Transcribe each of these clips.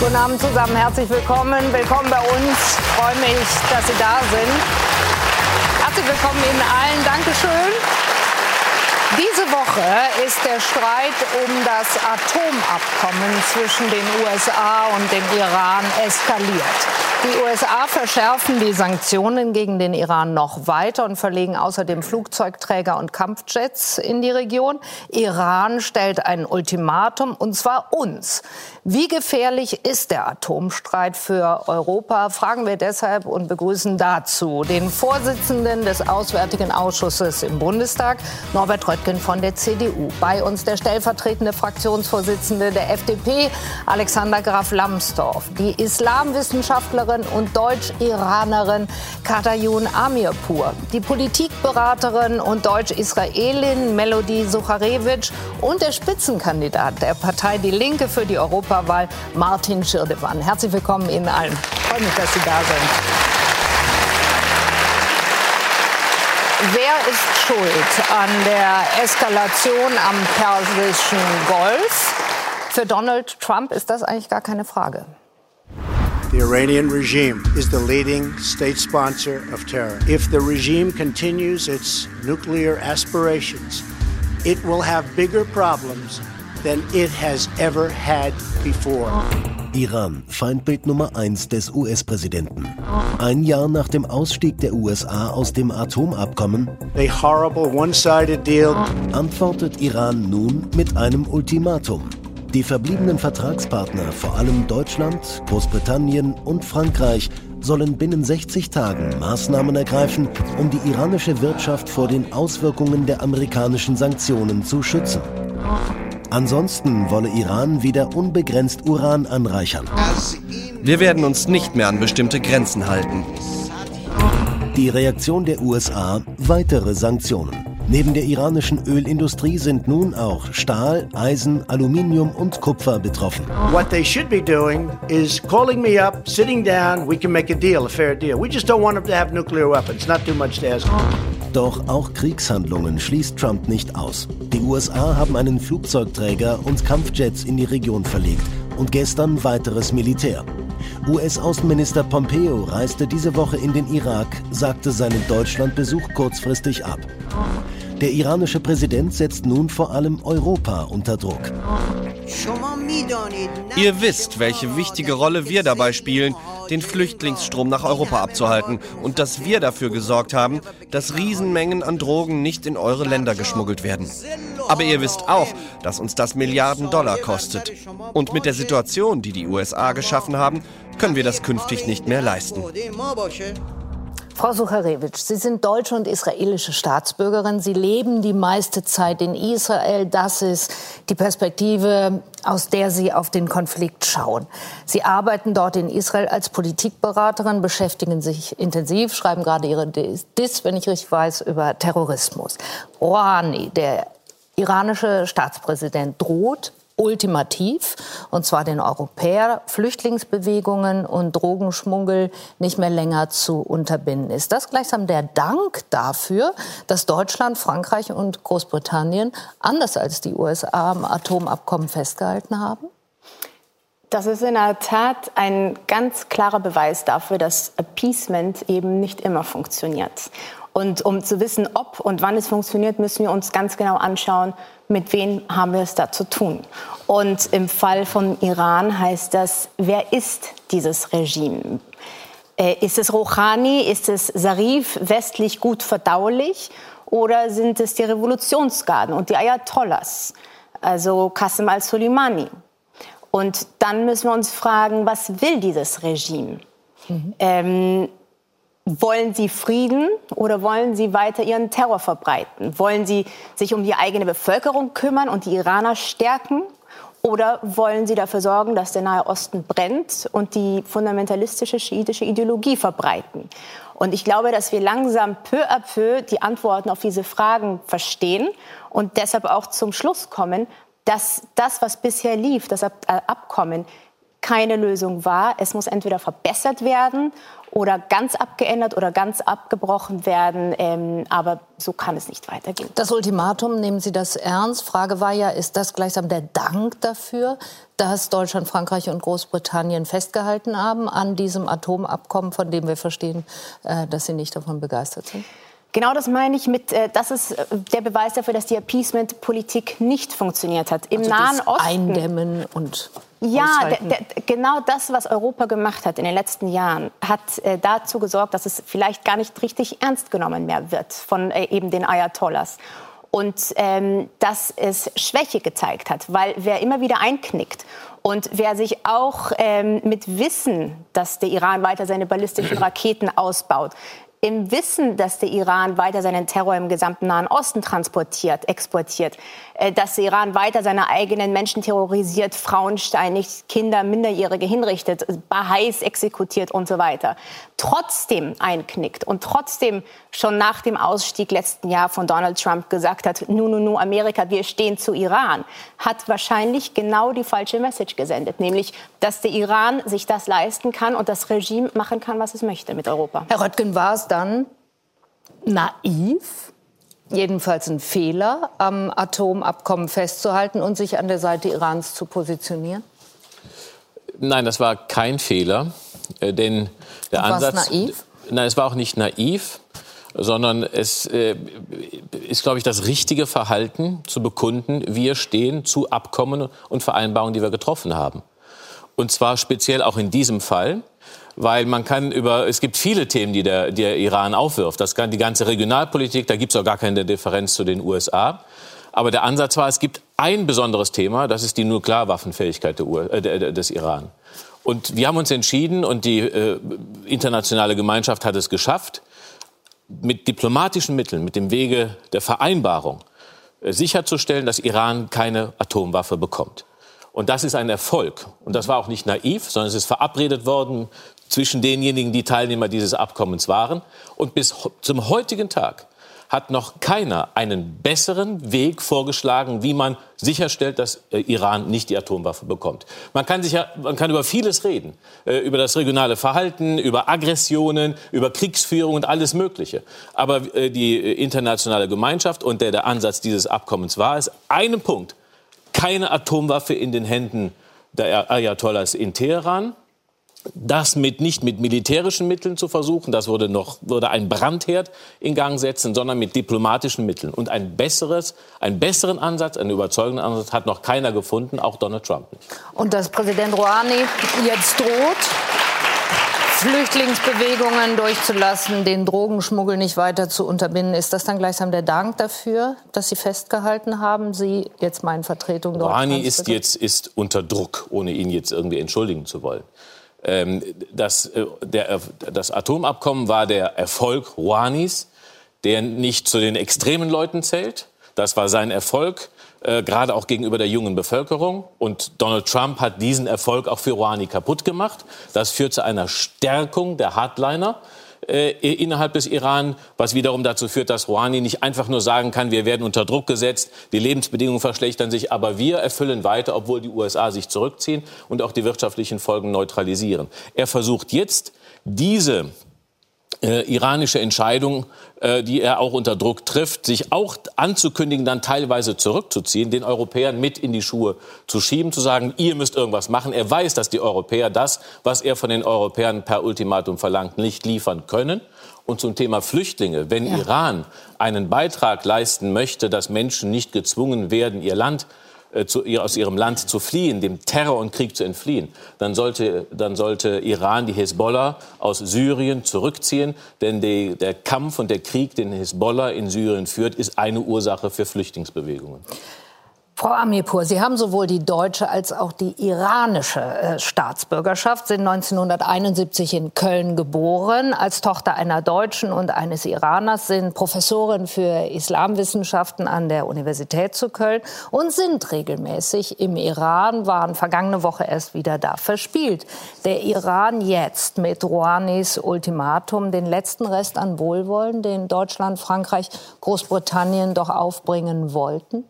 Guten Abend zusammen, herzlich willkommen. Willkommen bei uns. Ich freue mich, dass Sie da sind. Herzlich willkommen Ihnen allen. Dankeschön. Diese Woche ist der Streit um das Atomabkommen zwischen den USA und dem Iran eskaliert. Die USA verschärfen die Sanktionen gegen den Iran noch weiter und verlegen außerdem Flugzeugträger und Kampfjets in die Region. Iran stellt ein Ultimatum, und zwar uns. Wie gefährlich ist der Atomstreit für Europa? Fragen wir deshalb und begrüßen dazu den Vorsitzenden des Auswärtigen Ausschusses im Bundestag, Norbert Röttgen von der CDU. Bei uns der stellvertretende Fraktionsvorsitzende der FDP, Alexander Graf Lambsdorff. Die Islamwissenschaftlerin und Deutsch-Iranerin Katayun Amirpur. Die Politikberaterin und Deutsch-Israelin Melody Sucharewitsch und der Spitzenkandidat der Partei Die Linke für die Europa Europawahl Martin Schirdewan. Herzlich willkommen Ihnen allen. Ich freue mich, dass Sie da sind. Wer ist schuld an der Eskalation am Persischen Golf? Für Donald Trump ist das eigentlich gar keine Frage. The Iranian regime is the leading state sponsor of terror. If the regime continues its nuclear aspirations, it will have bigger problems than it has ever had before. Iran, Feindbild Nummer eins des US-Präsidenten. Ein Jahr nach dem Ausstieg der USA aus dem Atomabkommen A horrible antwortet Iran nun mit einem Ultimatum. Die verbliebenen Vertragspartner, vor allem Deutschland, Großbritannien und Frankreich, sollen binnen 60 Tagen Maßnahmen ergreifen, um die iranische Wirtschaft vor den Auswirkungen der amerikanischen Sanktionen zu schützen. Ansonsten wolle Iran wieder unbegrenzt Uran anreichern. Wir werden uns nicht mehr an bestimmte Grenzen halten. Die Reaktion der USA weitere Sanktionen. Neben der iranischen Ölindustrie sind nun auch Stahl, Eisen, Aluminium und Kupfer betroffen. What they should be doing is calling me up, sitting down, we can make a deal, a fair deal. We just don't want them to have nuclear weapons. Not too much to ask. Doch auch Kriegshandlungen schließt Trump nicht aus. Die USA haben einen Flugzeugträger und Kampfjets in die Region verlegt und gestern weiteres Militär. US-Außenminister Pompeo reiste diese Woche in den Irak, sagte seinen Deutschlandbesuch kurzfristig ab. Der iranische Präsident setzt nun vor allem Europa unter Druck. Ihr wisst, welche wichtige Rolle wir dabei spielen, den Flüchtlingsstrom nach Europa abzuhalten und dass wir dafür gesorgt haben, dass Riesenmengen an Drogen nicht in eure Länder geschmuggelt werden. Aber ihr wisst auch, dass uns das Milliarden Dollar kostet. Und mit der Situation, die die USA geschaffen haben, können wir das künftig nicht mehr leisten. Frau Sucharewitsch, Sie sind deutsche und israelische Staatsbürgerin. Sie leben die meiste Zeit in Israel. Das ist die Perspektive, aus der Sie auf den Konflikt schauen. Sie arbeiten dort in Israel als Politikberaterin, beschäftigen sich intensiv, schreiben gerade Ihre Dis, wenn ich richtig weiß, über Terrorismus. Rouhani, der iranische Staatspräsident, droht ultimativ, und zwar den Europäer, Flüchtlingsbewegungen und Drogenschmuggel nicht mehr länger zu unterbinden. Ist das gleichsam der Dank dafür, dass Deutschland, Frankreich und Großbritannien, anders als die USA, am Atomabkommen festgehalten haben? Das ist in der Tat ein ganz klarer Beweis dafür, dass Appeasement eben nicht immer funktioniert. Und um zu wissen, ob und wann es funktioniert, müssen wir uns ganz genau anschauen, mit wem haben wir es da zu tun. Und im Fall von Iran heißt das, wer ist dieses Regime? Äh, ist es Rouhani, ist es Sarif, westlich gut verdaulich? Oder sind es die Revolutionsgarden und die Ayatollahs, also Qasem al-Soleimani? Und dann müssen wir uns fragen, was will dieses Regime? Mhm. Ähm, wollen Sie Frieden oder wollen Sie weiter Ihren Terror verbreiten? Wollen Sie sich um die eigene Bevölkerung kümmern und die Iraner stärken? Oder wollen Sie dafür sorgen, dass der Nahe Osten brennt und die fundamentalistische schiitische Ideologie verbreiten? Und ich glaube, dass wir langsam peu à peu die Antworten auf diese Fragen verstehen und deshalb auch zum Schluss kommen, dass das, was bisher lief, das Abkommen, keine Lösung war. Es muss entweder verbessert werden oder ganz abgeändert oder ganz abgebrochen werden. Ähm, aber so kann es nicht weitergehen. Das Ultimatum, nehmen Sie das ernst? Frage war ja, ist das gleichsam der Dank dafür, dass Deutschland, Frankreich und Großbritannien festgehalten haben an diesem Atomabkommen, von dem wir verstehen, äh, dass sie nicht davon begeistert sind? Genau das meine ich mit, äh, das ist äh, der Beweis dafür, dass die Appeasement-Politik nicht funktioniert hat. Im also Nahen Osten. Eindämmen und ja, genau das, was Europa gemacht hat in den letzten Jahren, hat äh, dazu gesorgt, dass es vielleicht gar nicht richtig ernst genommen mehr wird von äh, eben den Ayatollahs. Und ähm, dass es Schwäche gezeigt hat, weil wer immer wieder einknickt und wer sich auch ähm, mit Wissen, dass der Iran weiter seine ballistischen Raketen ausbaut, im Wissen, dass der Iran weiter seinen Terror im gesamten Nahen Osten transportiert, exportiert, dass der Iran weiter seine eigenen Menschen terrorisiert, Frauen steinigt, Kinder, Minderjährige hinrichtet, Baha'is exekutiert und so weiter, trotzdem einknickt und trotzdem schon nach dem Ausstieg letzten Jahr von Donald Trump gesagt hat, nu, nu, nu, Amerika, wir stehen zu Iran, hat wahrscheinlich genau die falsche Message gesendet, nämlich, dass der Iran sich das leisten kann und das Regime machen kann, was es möchte mit Europa. Herr Röttgen, war es dann naiv, jedenfalls ein Fehler, am Atomabkommen festzuhalten und sich an der Seite Irans zu positionieren? Nein, das war kein Fehler, äh, denn der und Ansatz. naiv? Nein, es war auch nicht naiv, sondern es äh, ist, glaube ich, das richtige Verhalten zu bekunden. Wir stehen zu Abkommen und Vereinbarungen, die wir getroffen haben. Und zwar speziell auch in diesem Fall weil man kann über, es gibt viele Themen, die der, der Iran aufwirft. Das kann die ganze Regionalpolitik, da gibt es auch gar keine Differenz zu den USA. Aber der Ansatz war, es gibt ein besonderes Thema, das ist die Nuklearwaffenfähigkeit der, äh, des Iran. Und wir haben uns entschieden, und die äh, internationale Gemeinschaft hat es geschafft, mit diplomatischen Mitteln, mit dem Wege der Vereinbarung, äh, sicherzustellen, dass Iran keine Atomwaffe bekommt. Und das ist ein Erfolg. Und das war auch nicht naiv, sondern es ist verabredet worden zwischen denjenigen, die Teilnehmer dieses Abkommens waren. Und bis zum heutigen Tag hat noch keiner einen besseren Weg vorgeschlagen, wie man sicherstellt, dass äh, Iran nicht die Atomwaffe bekommt. Man kann, sich ja, man kann über vieles reden, äh, über das regionale Verhalten, über Aggressionen, über Kriegsführung und alles Mögliche. Aber äh, die internationale Gemeinschaft und der, der Ansatz dieses Abkommens war es, einen Punkt, keine Atomwaffe in den Händen der Ayatollahs in Teheran das mit, nicht mit militärischen Mitteln zu versuchen, das würde noch würde ein Brandherd in Gang setzen, sondern mit diplomatischen Mitteln. Und ein besseres, einen besseren Ansatz, einen überzeugenden Ansatz hat noch keiner gefunden, auch Donald Trump nicht. Und dass Präsident Rouhani jetzt droht, Flüchtlingsbewegungen durchzulassen, den Drogenschmuggel nicht weiter zu unterbinden, ist das dann gleichsam der Dank dafür, dass Sie festgehalten haben, Sie jetzt meine Vertretung dort? Rouhani ist jetzt ist unter Druck, ohne ihn jetzt irgendwie entschuldigen zu wollen. Ähm, das, äh, der, das Atomabkommen war der Erfolg Rouhanis, der nicht zu den extremen Leuten zählt. Das war sein Erfolg, äh, gerade auch gegenüber der jungen Bevölkerung. Und Donald Trump hat diesen Erfolg auch für Rouhani kaputt gemacht. Das führt zu einer Stärkung der Hardliner äh, innerhalb des Iran, was wiederum dazu führt, dass Rouhani nicht einfach nur sagen kann, wir werden unter Druck gesetzt, die Lebensbedingungen verschlechtern sich, aber wir erfüllen weiter, obwohl die USA sich zurückziehen und auch die wirtschaftlichen Folgen neutralisieren. Er versucht jetzt, diese äh, iranische Entscheidung, äh, die er auch unter Druck trifft, sich auch anzukündigen, dann teilweise zurückzuziehen, den Europäern mit in die Schuhe zu schieben, zu sagen, ihr müsst irgendwas machen. Er weiß, dass die Europäer das, was er von den Europäern per Ultimatum verlangt, nicht liefern können. Und zum Thema Flüchtlinge, wenn ja. Iran einen Beitrag leisten möchte, dass Menschen nicht gezwungen werden, ihr Land äh, zu, aus ihrem Land zu fliehen, dem Terror und Krieg zu entfliehen, dann sollte, dann sollte Iran die Hisbollah aus Syrien zurückziehen. Denn die, der Kampf und der Krieg, den Hisbollah in Syrien führt, ist eine Ursache für Flüchtlingsbewegungen. Frau Amirpur, Sie haben sowohl die deutsche als auch die iranische äh, Staatsbürgerschaft, sind 1971 in Köln geboren. Als Tochter einer Deutschen und eines Iraners sind Professorin für Islamwissenschaften an der Universität zu Köln und sind regelmäßig im Iran, waren vergangene Woche erst wieder da verspielt. Der Iran jetzt mit Rouhanis Ultimatum den letzten Rest an Wohlwollen, den Deutschland, Frankreich, Großbritannien doch aufbringen wollten?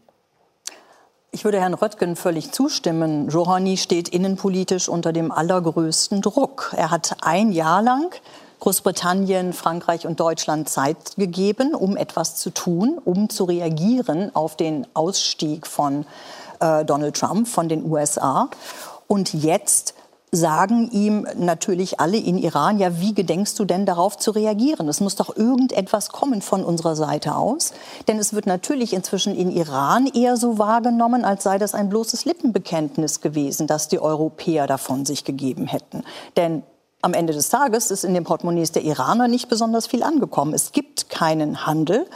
Ich würde Herrn Röttgen völlig zustimmen. Rouhani steht innenpolitisch unter dem allergrößten Druck. Er hat ein Jahr lang Großbritannien, Frankreich und Deutschland Zeit gegeben, um etwas zu tun, um zu reagieren auf den Ausstieg von äh, Donald Trump von den USA. Und jetzt sagen ihm natürlich alle in Iran, ja, wie gedenkst du denn darauf zu reagieren? Es muss doch irgendetwas kommen von unserer Seite aus. Denn es wird natürlich inzwischen in Iran eher so wahrgenommen, als sei das ein bloßes Lippenbekenntnis gewesen, das die Europäer davon sich gegeben hätten. Denn am Ende des Tages ist in den Portemonnaies der Iraner nicht besonders viel angekommen. Es gibt keinen Handel.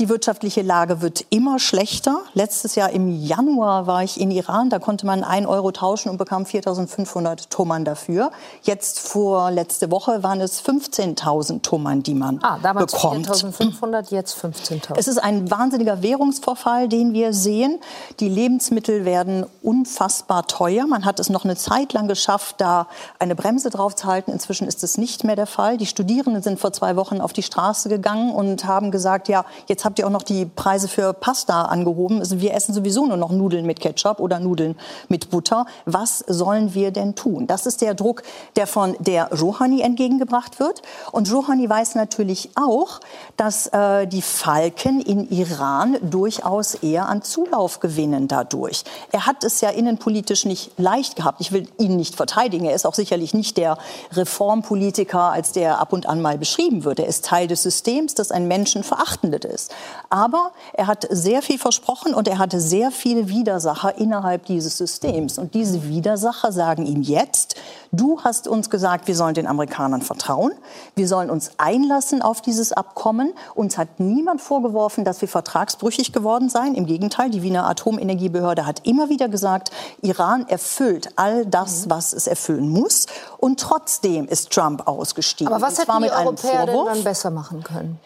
Die wirtschaftliche Lage wird immer schlechter. Letztes Jahr im Januar war ich in Iran. Da konnte man 1 Euro tauschen und bekam 4.500 Toman dafür. Jetzt vor letzte Woche waren es 15.000 Toman, die man ah, damals bekommt. 4.500, jetzt 15.000. Es ist ein wahnsinniger Währungsvorfall, den wir sehen. Die Lebensmittel werden unfassbar teuer. Man hat es noch eine Zeit lang geschafft, da eine Bremse drauf zu halten. Inzwischen ist es nicht mehr der Fall. Die Studierenden sind vor zwei Wochen auf die Straße gegangen und haben gesagt, ja, jetzt habt ihr auch noch die Preise für Pasta angehoben. Also wir essen sowieso nur noch Nudeln mit Ketchup oder Nudeln mit Butter. Was sollen wir denn tun? Das ist der Druck, der von der Rouhani entgegengebracht wird. Und Rouhani weiß natürlich auch, dass äh, die Falken in Iran durchaus eher an Zulauf gewinnen dadurch. Er hat es ja innenpolitisch nicht leicht gehabt. Ich will ihn nicht verteidigen. Er ist auch sicherlich nicht der Reformpolitiker, als der ab und an mal beschrieben wird. Er ist Teil des Systems, das ein menschenverachtendes ist. Aber er hat sehr viel versprochen und er hatte sehr viele Widersacher innerhalb dieses Systems. Und diese Widersacher sagen ihm jetzt, du hast uns gesagt, wir sollen den Amerikanern vertrauen, wir sollen uns einlassen auf dieses Abkommen. Uns hat niemand vorgeworfen, dass wir vertragsbrüchig geworden seien. Im Gegenteil, die Wiener Atomenergiebehörde hat immer wieder gesagt, Iran erfüllt all das, was es erfüllen muss. Und trotzdem ist Trump ausgestiegen. Aber was hätten die Europäer denn dann besser machen können?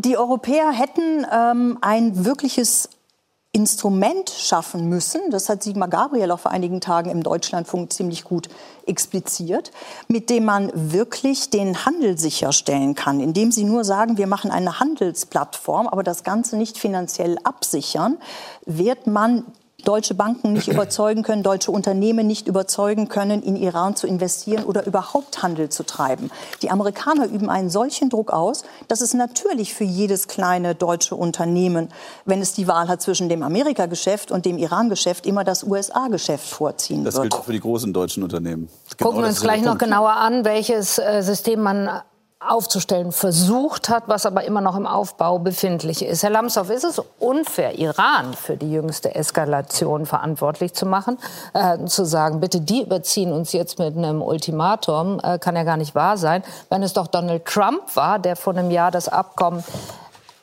Die Europäer hätten ähm, ein wirkliches Instrument schaffen müssen, das hat Sigmar Gabriel auch vor einigen Tagen im Deutschlandfunk ziemlich gut expliziert, mit dem man wirklich den Handel sicherstellen kann, indem sie nur sagen, wir machen eine Handelsplattform, aber das Ganze nicht finanziell absichern, wird man deutsche Banken nicht überzeugen können, deutsche Unternehmen nicht überzeugen können, in Iran zu investieren oder überhaupt Handel zu treiben. Die Amerikaner üben einen solchen Druck aus, dass es natürlich für jedes kleine deutsche Unternehmen, wenn es die Wahl hat zwischen dem Amerika-Geschäft und dem Iran-Geschäft, immer das USA-Geschäft vorziehen das wird. Das gilt auch für die großen deutschen Unternehmen. Genau Gucken wir uns gleich noch genauer an, welches äh, System man aufzustellen versucht hat, was aber immer noch im Aufbau befindlich ist. Herr Lamsdorff, ist es unfair, Iran für die jüngste Eskalation verantwortlich zu machen, äh, zu sagen, bitte, die überziehen uns jetzt mit einem Ultimatum, äh, kann ja gar nicht wahr sein, wenn es doch Donald Trump war, der vor einem Jahr das Abkommen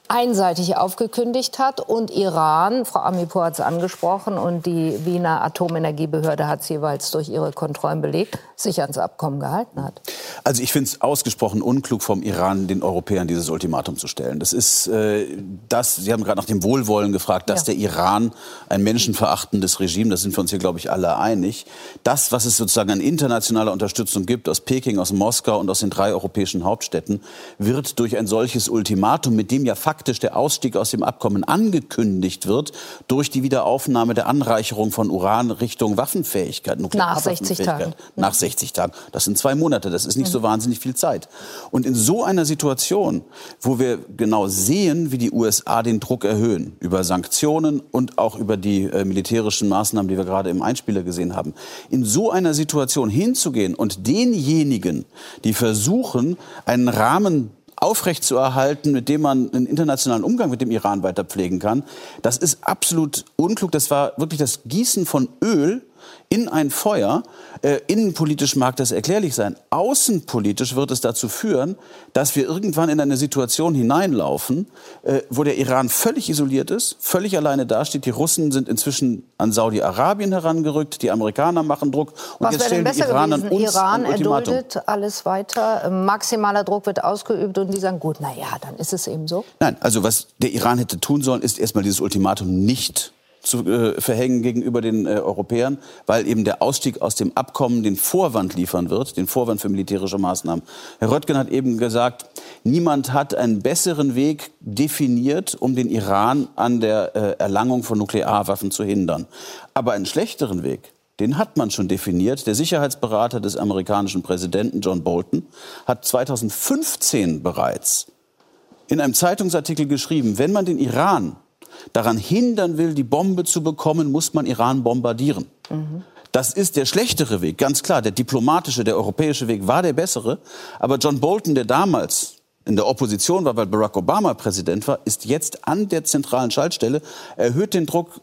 einseitig aufgekündigt hat und Iran, Frau Amipur hat es angesprochen und die Wiener Atomenergiebehörde hat es jeweils durch ihre Kontrollen belegt, sich ans Abkommen gehalten hat. Also ich finde es ausgesprochen unklug vom Iran, den Europäern dieses Ultimatum zu stellen. Das ist äh, das, Sie haben gerade nach dem Wohlwollen gefragt, dass ja. der Iran ein menschenverachtendes Regime, das sind wir uns hier, glaube ich, alle einig, das, was es sozusagen an internationaler Unterstützung gibt, aus Peking, aus Moskau und aus den drei europäischen Hauptstädten, wird durch ein solches Ultimatum, mit dem ja faktisch faktisch der Ausstieg aus dem Abkommen angekündigt wird durch die Wiederaufnahme der Anreicherung von Uran Richtung Waffenfähigkeit. Nach 60 Tagen. Nach 60 Tagen. Das sind zwei Monate. Das ist nicht so mhm. wahnsinnig viel Zeit. Und in so einer Situation, wo wir genau sehen, wie die USA den Druck erhöhen über Sanktionen und auch über die äh, militärischen Maßnahmen, die wir gerade im Einspieler gesehen haben, in so einer Situation hinzugehen und denjenigen, die versuchen, einen Rahmen aufrechtzuerhalten, mit dem man einen internationalen Umgang mit dem Iran weiter pflegen kann. Das ist absolut unklug. Das war wirklich das Gießen von Öl in ein Feuer. Äh, innenpolitisch mag das erklärlich sein. Außenpolitisch wird es dazu führen, dass wir irgendwann in eine Situation hineinlaufen, äh, wo der Iran völlig isoliert ist, völlig alleine dasteht. Die Russen sind inzwischen an Saudi-Arabien herangerückt, die Amerikaner machen Druck. Und Was jetzt stellen die Iraner gewesen? uns Iran erduldet alles weiter, maximaler Druck wird ausgeübt und die sagen, gut, na ja, dann ist es eben so. Nein, also was der Iran hätte tun sollen, ist erstmal dieses Ultimatum nicht zu äh, verhängen gegenüber den äh, Europäern, weil eben der Ausstieg aus dem Abkommen den Vorwand liefern wird, den Vorwand für militärische Maßnahmen. Herr Röttgen hat eben gesagt, niemand hat einen besseren Weg definiert, um den Iran an der äh, Erlangung von Nuklearwaffen zu hindern. Aber einen schlechteren Weg, den hat man schon definiert. Der Sicherheitsberater des amerikanischen Präsidenten John Bolton hat 2015 bereits in einem Zeitungsartikel geschrieben, wenn man den Iran daran hindern will, die Bombe zu bekommen, muss man Iran bombardieren. Mhm. Das ist der schlechtere Weg, ganz klar. Der diplomatische, der europäische Weg war der bessere. Aber John Bolton, der damals in der Opposition war, weil Barack Obama Präsident war, ist jetzt an der zentralen Schaltstelle, erhöht den Druck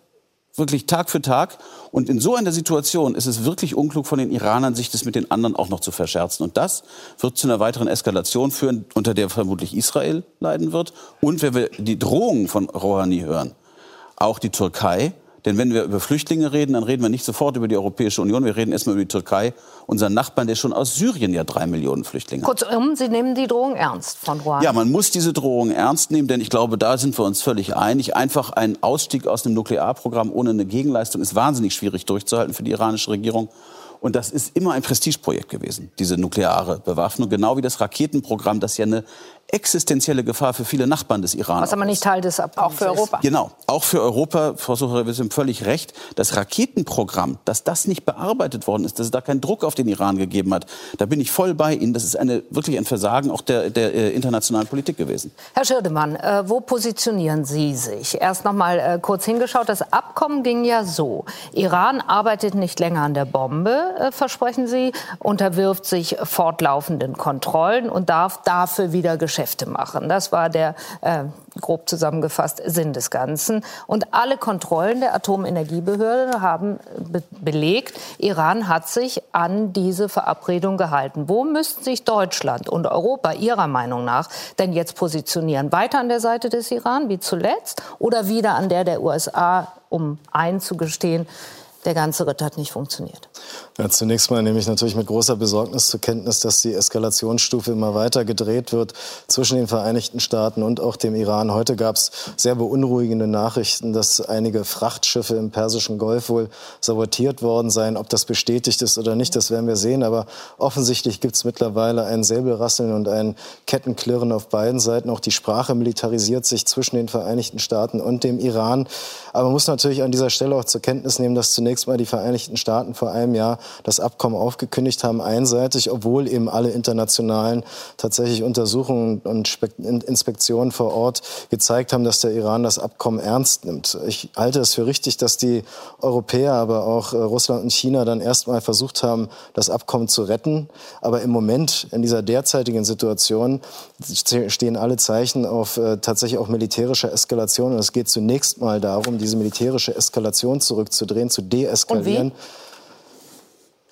wirklich Tag für Tag. Und in so einer Situation ist es wirklich unklug von den Iranern, sich das mit den anderen auch noch zu verscherzen. Und das wird zu einer weiteren Eskalation führen, unter der vermutlich Israel leiden wird. Und wenn wir die Drohungen von Rouhani hören, auch die Türkei, denn wenn wir über Flüchtlinge reden, dann reden wir nicht sofort über die Europäische Union. Wir reden erstmal über die Türkei, unseren Nachbarn, der schon aus Syrien ja drei Millionen Flüchtlinge hat. Kurzum, Sie nehmen die Drohung ernst von Ruanda. Ja, man muss diese Drohung ernst nehmen, denn ich glaube, da sind wir uns völlig einig. Einfach ein Ausstieg aus einem Nuklearprogramm ohne eine Gegenleistung ist wahnsinnig schwierig durchzuhalten für die iranische Regierung. Und das ist immer ein Prestigeprojekt gewesen, diese nukleare Bewaffnung, genau wie das Raketenprogramm, das ja eine existenzielle Gefahr für viele Nachbarn des Iran. Was aber nicht Teil des Abkommens Auch für Europa. Ist. Genau, auch für Europa. Frau Sucher, wir sind völlig recht. Das Raketenprogramm, dass das nicht bearbeitet worden ist, dass es da keinen Druck auf den Iran gegeben hat, da bin ich voll bei Ihnen. Das ist eine, wirklich ein Versagen auch der, der äh, internationalen Politik gewesen. Herr Schirdemann, äh, wo positionieren Sie sich? Erst noch mal äh, kurz hingeschaut. Das Abkommen ging ja so. Iran arbeitet nicht länger an der Bombe, äh, versprechen Sie, unterwirft sich fortlaufenden Kontrollen und darf dafür wieder Geschäfte Geschäfte machen. Das war der äh, grob zusammengefasst Sinn des Ganzen. Und alle Kontrollen der Atomenergiebehörde haben be belegt, Iran hat sich an diese Verabredung gehalten. Wo müssten sich Deutschland und Europa Ihrer Meinung nach denn jetzt positionieren? Weiter an der Seite des Iran wie zuletzt oder wieder an der der USA, um einzugestehen, der ganze Ritt hat nicht funktioniert. Ja, zunächst mal nehme ich natürlich mit großer Besorgnis zur Kenntnis, dass die Eskalationsstufe immer weiter gedreht wird zwischen den Vereinigten Staaten und auch dem Iran. Heute gab es sehr beunruhigende Nachrichten, dass einige Frachtschiffe im Persischen Golf wohl sabotiert worden seien. Ob das bestätigt ist oder nicht, das werden wir sehen. Aber offensichtlich gibt es mittlerweile ein Säbelrasseln und ein Kettenklirren auf beiden Seiten. Auch die Sprache militarisiert sich zwischen den Vereinigten Staaten und dem Iran. Aber man muss natürlich an dieser Stelle auch zur Kenntnis nehmen, dass zunächst mal die Vereinigten Staaten vor einem Jahr das Abkommen aufgekündigt haben, einseitig, obwohl eben alle internationalen tatsächlich Untersuchungen und Inspektionen vor Ort gezeigt haben, dass der Iran das Abkommen ernst nimmt. Ich halte es für richtig, dass die Europäer, aber auch äh, Russland und China dann erstmal versucht haben, das Abkommen zu retten. Aber im Moment, in dieser derzeitigen Situation, stehen alle Zeichen auf äh, tatsächlich auch militärische Eskalation. Und es geht zunächst mal darum, diese militärische Eskalation zurückzudrehen, zu de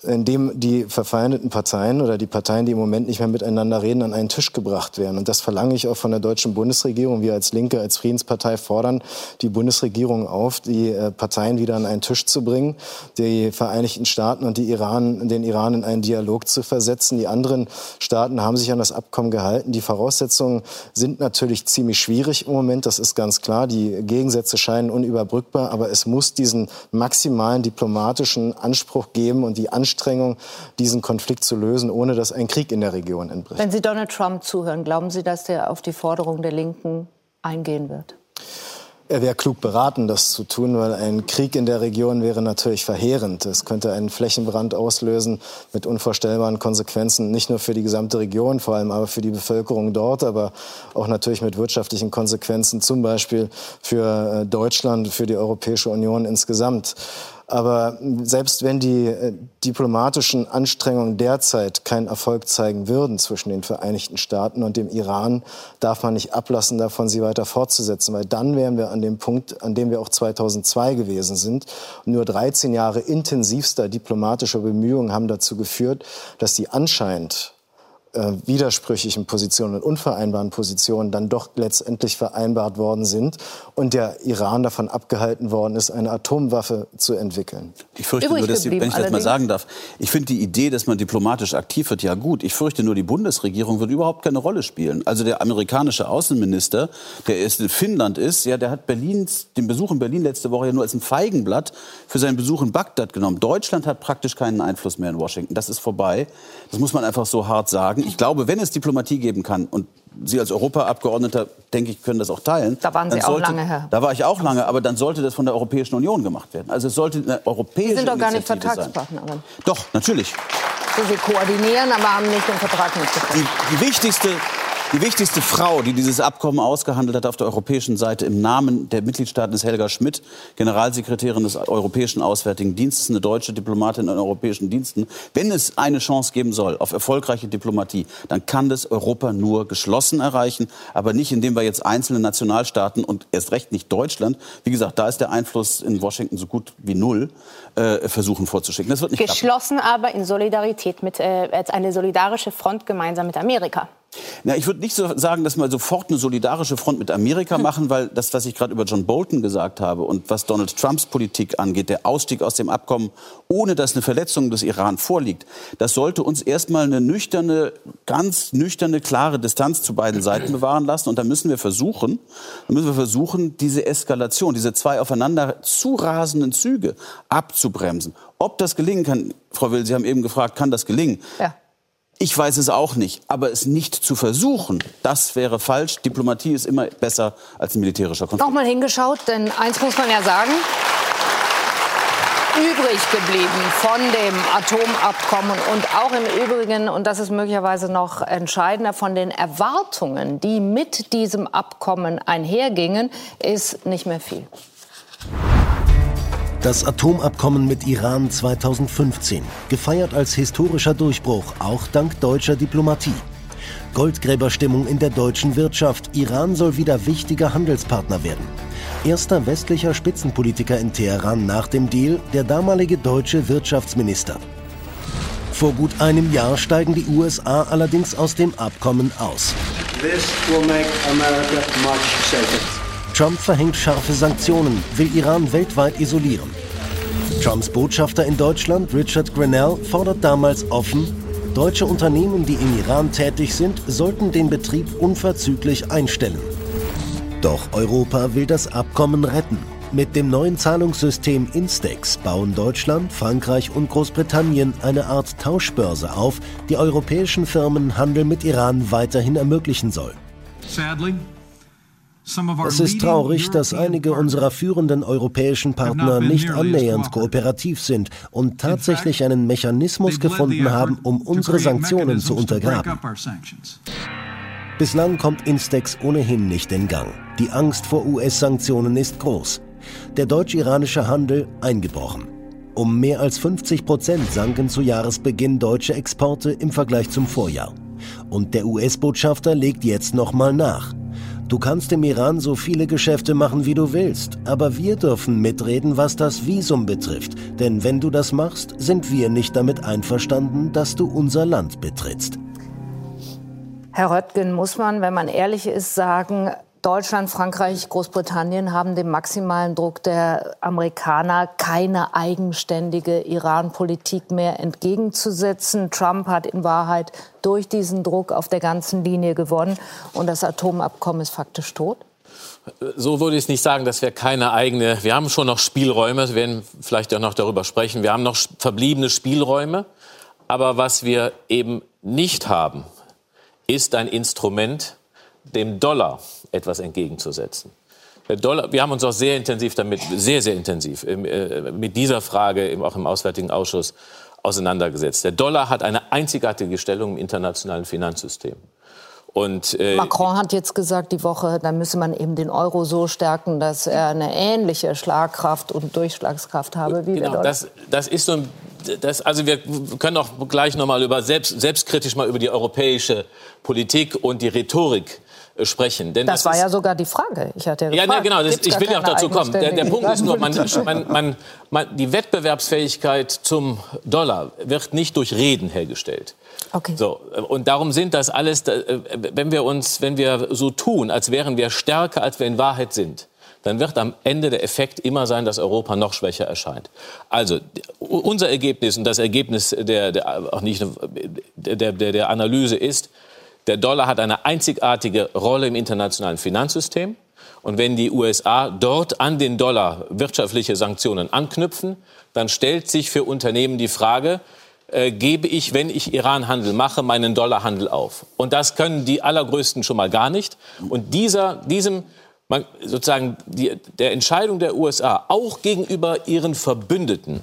deeskalieren indem die verfeindeten Parteien oder die Parteien, die im Moment nicht mehr miteinander reden, an einen Tisch gebracht werden. Und das verlange ich auch von der deutschen Bundesregierung. Wir als Linke, als Friedenspartei fordern die Bundesregierung auf, die äh, Parteien wieder an einen Tisch zu bringen, die Vereinigten Staaten und die Iran, den Iran in einen Dialog zu versetzen. Die anderen Staaten haben sich an das Abkommen gehalten. Die Voraussetzungen sind natürlich ziemlich schwierig im Moment, das ist ganz klar. Die Gegensätze scheinen unüberbrückbar, aber es muss diesen maximalen diplomatischen Anspruch geben und die Anspruch Anstrengung, diesen Konflikt zu lösen, ohne dass ein Krieg in der Region entbricht. Wenn Sie Donald Trump zuhören, glauben Sie, dass er auf die Forderung der Linken eingehen wird? Er wäre klug beraten, das zu tun, weil ein Krieg in der Region wäre natürlich verheerend. Es könnte einen Flächenbrand auslösen mit unvorstellbaren Konsequenzen, nicht nur für die gesamte Region, vor allem aber für die Bevölkerung dort, aber auch natürlich mit wirtschaftlichen Konsequenzen, zum Beispiel für äh, Deutschland, für die Europäische Union insgesamt. Aber selbst wenn die äh, diplomatischen Anstrengungen derzeit keinen Erfolg zeigen würden zwischen den Vereinigten Staaten und dem Iran, darf man nicht ablassen, davon sie weiter fortzusetzen, weil dann wären wir an dem Punkt, an dem wir auch 2002 gewesen sind. Nur 13 Jahre intensivster diplomatischer Bemühungen haben dazu geführt, dass die anscheinend äh, widersprüchlichen Positionen und unvereinbaren Positionen dann doch letztendlich vereinbart worden sind und der Iran davon abgehalten worden ist, eine Atomwaffe zu entwickeln. Ich fürchte Übrig nur, dass die, wenn ich das mal sagen darf, ich finde die Idee, dass man diplomatisch aktiv wird, ja gut. Ich fürchte nur, die Bundesregierung wird überhaupt keine Rolle spielen. Also der amerikanische Außenminister, der erst in Finnland ist, ja, der hat Berlins, den Besuch in Berlin letzte Woche ja nur als ein Feigenblatt für seinen Besuch in Bagdad genommen. Deutschland hat praktisch keinen Einfluss mehr in Washington. Das ist vorbei. Das muss man einfach so hart sagen. Ich glaube, wenn es Diplomatie geben kann, und Sie als Europaabgeordneter, denke ich, können das auch teilen. Da waren Sie sollte, auch lange, Herr. Da war ich auch lange, aber dann sollte das von der Europäischen Union gemacht werden. Also es sollte eine europäische Sie sind doch gar nicht Vertragspartnerin. Doch, natürlich. So, Sie koordinieren, aber haben nicht den Vertrag mitbekommen. Die, die wichtigste die wichtigste Frau, die dieses Abkommen ausgehandelt hat auf der europäischen Seite im Namen der Mitgliedstaaten ist Helga Schmidt, Generalsekretärin des Europäischen Auswärtigen Dienstes, eine deutsche Diplomatin in europäischen Diensten. Wenn es eine Chance geben soll auf erfolgreiche Diplomatie, dann kann das Europa nur geschlossen erreichen, aber nicht indem wir jetzt einzelne Nationalstaaten und erst recht nicht Deutschland, wie gesagt, da ist der Einfluss in Washington so gut wie null, äh, versuchen vorzuschicken. Das wird nicht Geschlossen klappen. aber in Solidarität mit äh, als eine solidarische Front gemeinsam mit Amerika. Ja, ich würde nicht so sagen, dass wir sofort eine solidarische Front mit Amerika hm. machen, weil das, was ich gerade über John Bolton gesagt habe und was Donald Trumps Politik angeht, der Ausstieg aus dem Abkommen, ohne dass eine Verletzung des Iran vorliegt, das sollte uns erstmal eine nüchterne, ganz nüchterne, klare Distanz zu beiden Seiten bewahren lassen. Und da müssen wir versuchen, da müssen wir versuchen, diese Eskalation, diese zwei aufeinander zu rasenden Züge abzubremsen. Ob das gelingen kann, Frau Will, Sie haben eben gefragt, kann das gelingen? Ja. Ich weiß es auch nicht, aber es nicht zu versuchen, das wäre falsch. Diplomatie ist immer besser als ein militärischer Konflikt. Nochmal hingeschaut, denn eins muss man ja sagen. Übrig geblieben von dem Atomabkommen und auch im Übrigen, und das ist möglicherweise noch entscheidender, von den Erwartungen, die mit diesem Abkommen einhergingen, ist nicht mehr viel. Das Atomabkommen mit Iran 2015, gefeiert als historischer Durchbruch, auch dank deutscher Diplomatie. Goldgräberstimmung in der deutschen Wirtschaft. Iran soll wieder wichtiger Handelspartner werden. Erster westlicher Spitzenpolitiker in Teheran nach dem Deal, der damalige deutsche Wirtschaftsminister. Vor gut einem Jahr steigen die USA allerdings aus dem Abkommen aus. This will make America much safer. Trump verhängt scharfe Sanktionen, will Iran weltweit isolieren. Trumps Botschafter in Deutschland, Richard Grenell, fordert damals offen, deutsche Unternehmen, die im Iran tätig sind, sollten den Betrieb unverzüglich einstellen. Doch Europa will das Abkommen retten. Mit dem neuen Zahlungssystem Instex bauen Deutschland, Frankreich und Großbritannien eine Art Tauschbörse auf, die europäischen Firmen Handel mit Iran weiterhin ermöglichen soll. Sadly, es ist traurig, dass einige unserer führenden europäischen Partner nicht annähernd kooperativ sind und tatsächlich einen Mechanismus gefunden haben, um unsere Sanktionen zu untergraben. Bislang kommt Instex ohnehin nicht in Gang. Die Angst vor US-Sanktionen ist groß. Der deutsch-iranische Handel eingebrochen. Um mehr als 50 Prozent sanken zu Jahresbeginn deutsche Exporte im Vergleich zum Vorjahr. Und der US-Botschafter legt jetzt nochmal nach. Du kannst im Iran so viele Geschäfte machen, wie du willst, aber wir dürfen mitreden, was das Visum betrifft. Denn wenn du das machst, sind wir nicht damit einverstanden, dass du unser Land betrittst. Herr Röttgen, muss man, wenn man ehrlich ist, sagen, Deutschland, Frankreich, Großbritannien haben dem maximalen Druck der Amerikaner keine eigenständige Iran-Politik mehr entgegenzusetzen. Trump hat in Wahrheit durch diesen Druck auf der ganzen Linie gewonnen und das Atomabkommen ist faktisch tot. So würde ich es nicht sagen, dass wir keine eigene, wir haben schon noch Spielräume, wir werden vielleicht auch noch darüber sprechen, wir haben noch verbliebene Spielräume, aber was wir eben nicht haben, ist ein Instrument, dem Dollar etwas entgegenzusetzen. Dollar, wir haben uns auch sehr intensiv damit, sehr, sehr intensiv äh, mit dieser Frage auch im Auswärtigen Ausschuss auseinandergesetzt. Der Dollar hat eine einzigartige Stellung im internationalen Finanzsystem. Und, äh, Macron hat jetzt gesagt, die Woche, da müsse man eben den Euro so stärken, dass er eine ähnliche Schlagkraft und Durchschlagskraft habe wie genau, der Dollar. Das, das ist so ein das, also wir können auch gleich noch mal über selbst, selbstkritisch mal über die europäische Politik und die Rhetorik sprechen. Denn das, das war ja sogar die Frage. Ich hatte ja, gefragt, ja ne, genau, das, ich will ja auch dazu kommen. Der, der Punkt ist nur, man, man, man, man, die Wettbewerbsfähigkeit zum Dollar wird nicht durch Reden hergestellt. Okay. So, und darum sind das alles, äh, wenn wir uns, wenn wir so tun, als wären wir stärker, als wir in Wahrheit sind, dann wird am Ende der Effekt immer sein, dass Europa noch schwächer erscheint. Also unser Ergebnis und das Ergebnis der, der auch nicht der, der, der Analyse ist, der Dollar hat eine einzigartige Rolle im internationalen Finanzsystem. Und wenn die USA dort an den Dollar wirtschaftliche Sanktionen anknüpfen, dann stellt sich für Unternehmen die Frage, äh, gebe ich, wenn ich Iranhandel mache, meinen Dollarhandel auf. Und das können die allergrößten schon mal gar nicht. Und dieser, diesem man, sozusagen die, der Entscheidung der USA, auch gegenüber ihren Verbündeten,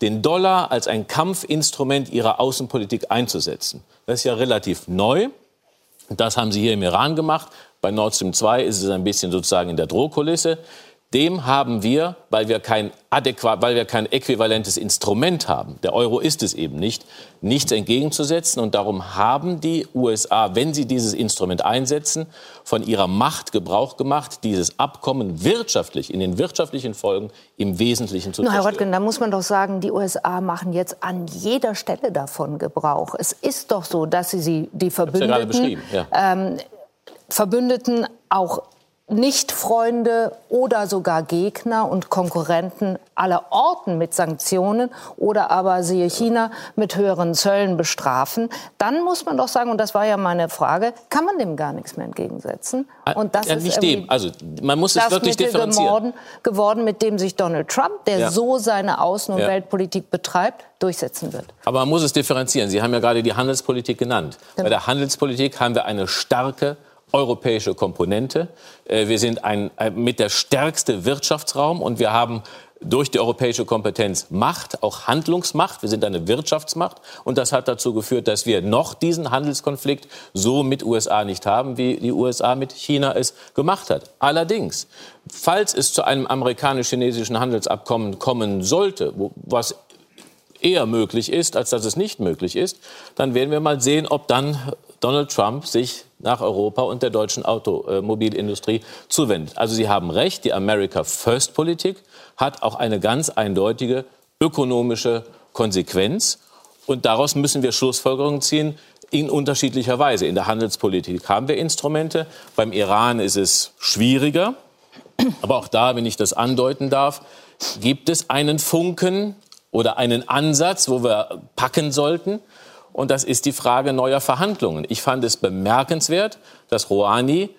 den Dollar als ein Kampfinstrument ihrer Außenpolitik einzusetzen. Das ist ja relativ neu. Das haben sie hier im Iran gemacht. Bei Nord Stream 2 ist es ein bisschen sozusagen in der Drohkulisse. Dem haben wir, weil wir kein adäquat, weil wir kein äquivalentes Instrument haben, der Euro ist es eben nicht, nichts entgegenzusetzen. Und darum haben die USA, wenn sie dieses Instrument einsetzen, von ihrer Macht Gebrauch gemacht, dieses Abkommen wirtschaftlich, in den wirtschaftlichen Folgen im Wesentlichen zu zerstören. Herr Röttgen, da muss man doch sagen, die USA machen jetzt an jeder Stelle davon Gebrauch. Es ist doch so, dass sie, sie die Verbündeten, ja ja. ähm, Verbündeten auch nicht-Freunde oder sogar Gegner und Konkurrenten aller Orten mit Sanktionen oder aber siehe China mit höheren Zöllen bestrafen, dann muss man doch sagen, und das war ja meine Frage, kann man dem gar nichts mehr entgegensetzen. Ah, und das ja, ist nicht dem. Also man muss es wirklich Mittel differenzieren. geworden, mit dem sich Donald Trump, der ja. so seine Außen- und ja. Weltpolitik betreibt, durchsetzen wird. Aber man muss es differenzieren. Sie haben ja gerade die Handelspolitik genannt. Genau. Bei der Handelspolitik haben wir eine starke europäische Komponente. Äh, wir sind ein, mit der stärkste Wirtschaftsraum und wir haben durch die europäische Kompetenz Macht, auch Handlungsmacht. Wir sind eine Wirtschaftsmacht und das hat dazu geführt, dass wir noch diesen Handelskonflikt so mit USA nicht haben, wie die USA mit China es gemacht hat. Allerdings, falls es zu einem amerikanisch-chinesischen Handelsabkommen kommen sollte, was eher möglich ist, als dass es nicht möglich ist, dann werden wir mal sehen, ob dann Donald Trump sich nach Europa und der deutschen Automobilindustrie zuwendet. Also Sie haben recht, die America First Politik hat auch eine ganz eindeutige ökonomische Konsequenz. Und daraus müssen wir Schlussfolgerungen ziehen in unterschiedlicher Weise. In der Handelspolitik haben wir Instrumente. Beim Iran ist es schwieriger. Aber auch da, wenn ich das andeuten darf, gibt es einen Funken oder einen Ansatz, wo wir packen sollten. Und das ist die Frage neuer Verhandlungen. Ich fand es bemerkenswert, dass Rouhani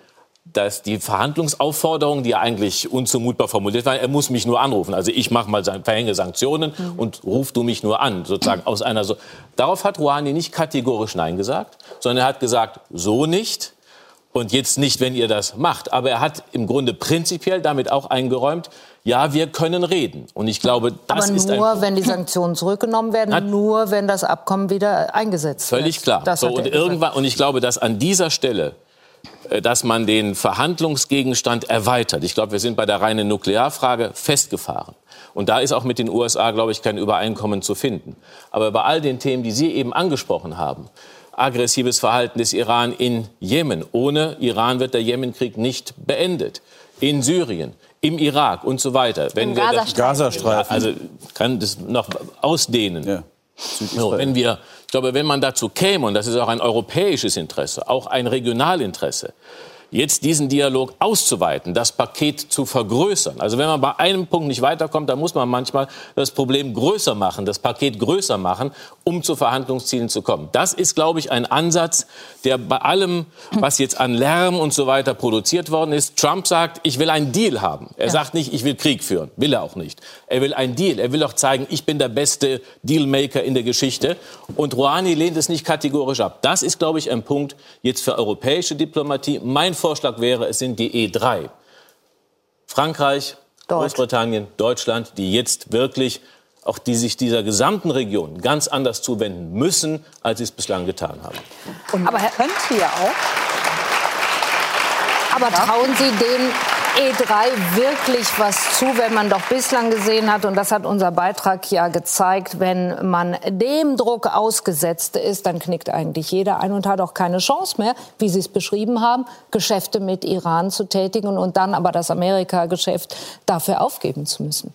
dass die Verhandlungsaufforderung, die eigentlich unzumutbar formuliert war, er muss mich nur anrufen. Also ich mache mal verhänge Sanktionen mhm. und ruf du mich nur an, sozusagen aus einer so. Darauf hat Rouhani nicht kategorisch Nein gesagt, sondern er hat gesagt, so nicht und jetzt nicht, wenn ihr das macht. Aber er hat im Grunde prinzipiell damit auch eingeräumt, ja, wir können reden. Und ich glaube, das Aber ist nur, wenn die Sanktionen zurückgenommen werden, hat, nur, wenn das Abkommen wieder eingesetzt wird. Völlig klar. So, und, irgendwann, und ich glaube, dass an dieser Stelle äh, dass man den Verhandlungsgegenstand erweitert. Ich glaube, wir sind bei der reinen Nuklearfrage festgefahren. Und da ist auch mit den USA, glaube ich, kein Übereinkommen zu finden. Aber bei all den Themen, die Sie eben angesprochen haben, aggressives Verhalten des Iran in Jemen, ohne Iran wird der Jemenkrieg nicht beendet, in Syrien, im Irak und so weiter. Wenn Im wir Gazastreifen. Gazastreifen. Also kann das noch ausdehnen. Ja. So, wenn wir, ich glaube, wenn man dazu käme, und das ist auch ein europäisches Interesse, auch ein Regionalinteresse, jetzt diesen Dialog auszuweiten, das Paket zu vergrößern. Also wenn man bei einem Punkt nicht weiterkommt, dann muss man manchmal das Problem größer machen, das Paket größer machen, um zu Verhandlungszielen zu kommen. Das ist, glaube ich, ein Ansatz, der bei allem, was jetzt an Lärm und so weiter produziert worden ist, Trump sagt, ich will einen Deal haben. Er ja. sagt nicht, ich will Krieg führen. Will er auch nicht. Er will einen Deal. Er will auch zeigen, ich bin der beste Dealmaker in der Geschichte. Und Rouhani lehnt es nicht kategorisch ab. Das ist, glaube ich, ein Punkt jetzt für europäische Diplomatie. Mein Vorschlag wäre, es sind die E3. Frankreich, Deutsch. Großbritannien, Deutschland, die jetzt wirklich auch die sich dieser gesamten Region ganz anders zuwenden müssen, als sie es bislang getan haben. Und aber Herr könnt ihr auch. Aber trauen Sie den E3 wirklich was zu, wenn man doch bislang gesehen hat, und das hat unser Beitrag ja gezeigt, wenn man dem Druck ausgesetzt ist, dann knickt eigentlich jeder ein und hat auch keine Chance mehr, wie Sie es beschrieben haben, Geschäfte mit Iran zu tätigen und dann aber das Amerika-Geschäft dafür aufgeben zu müssen.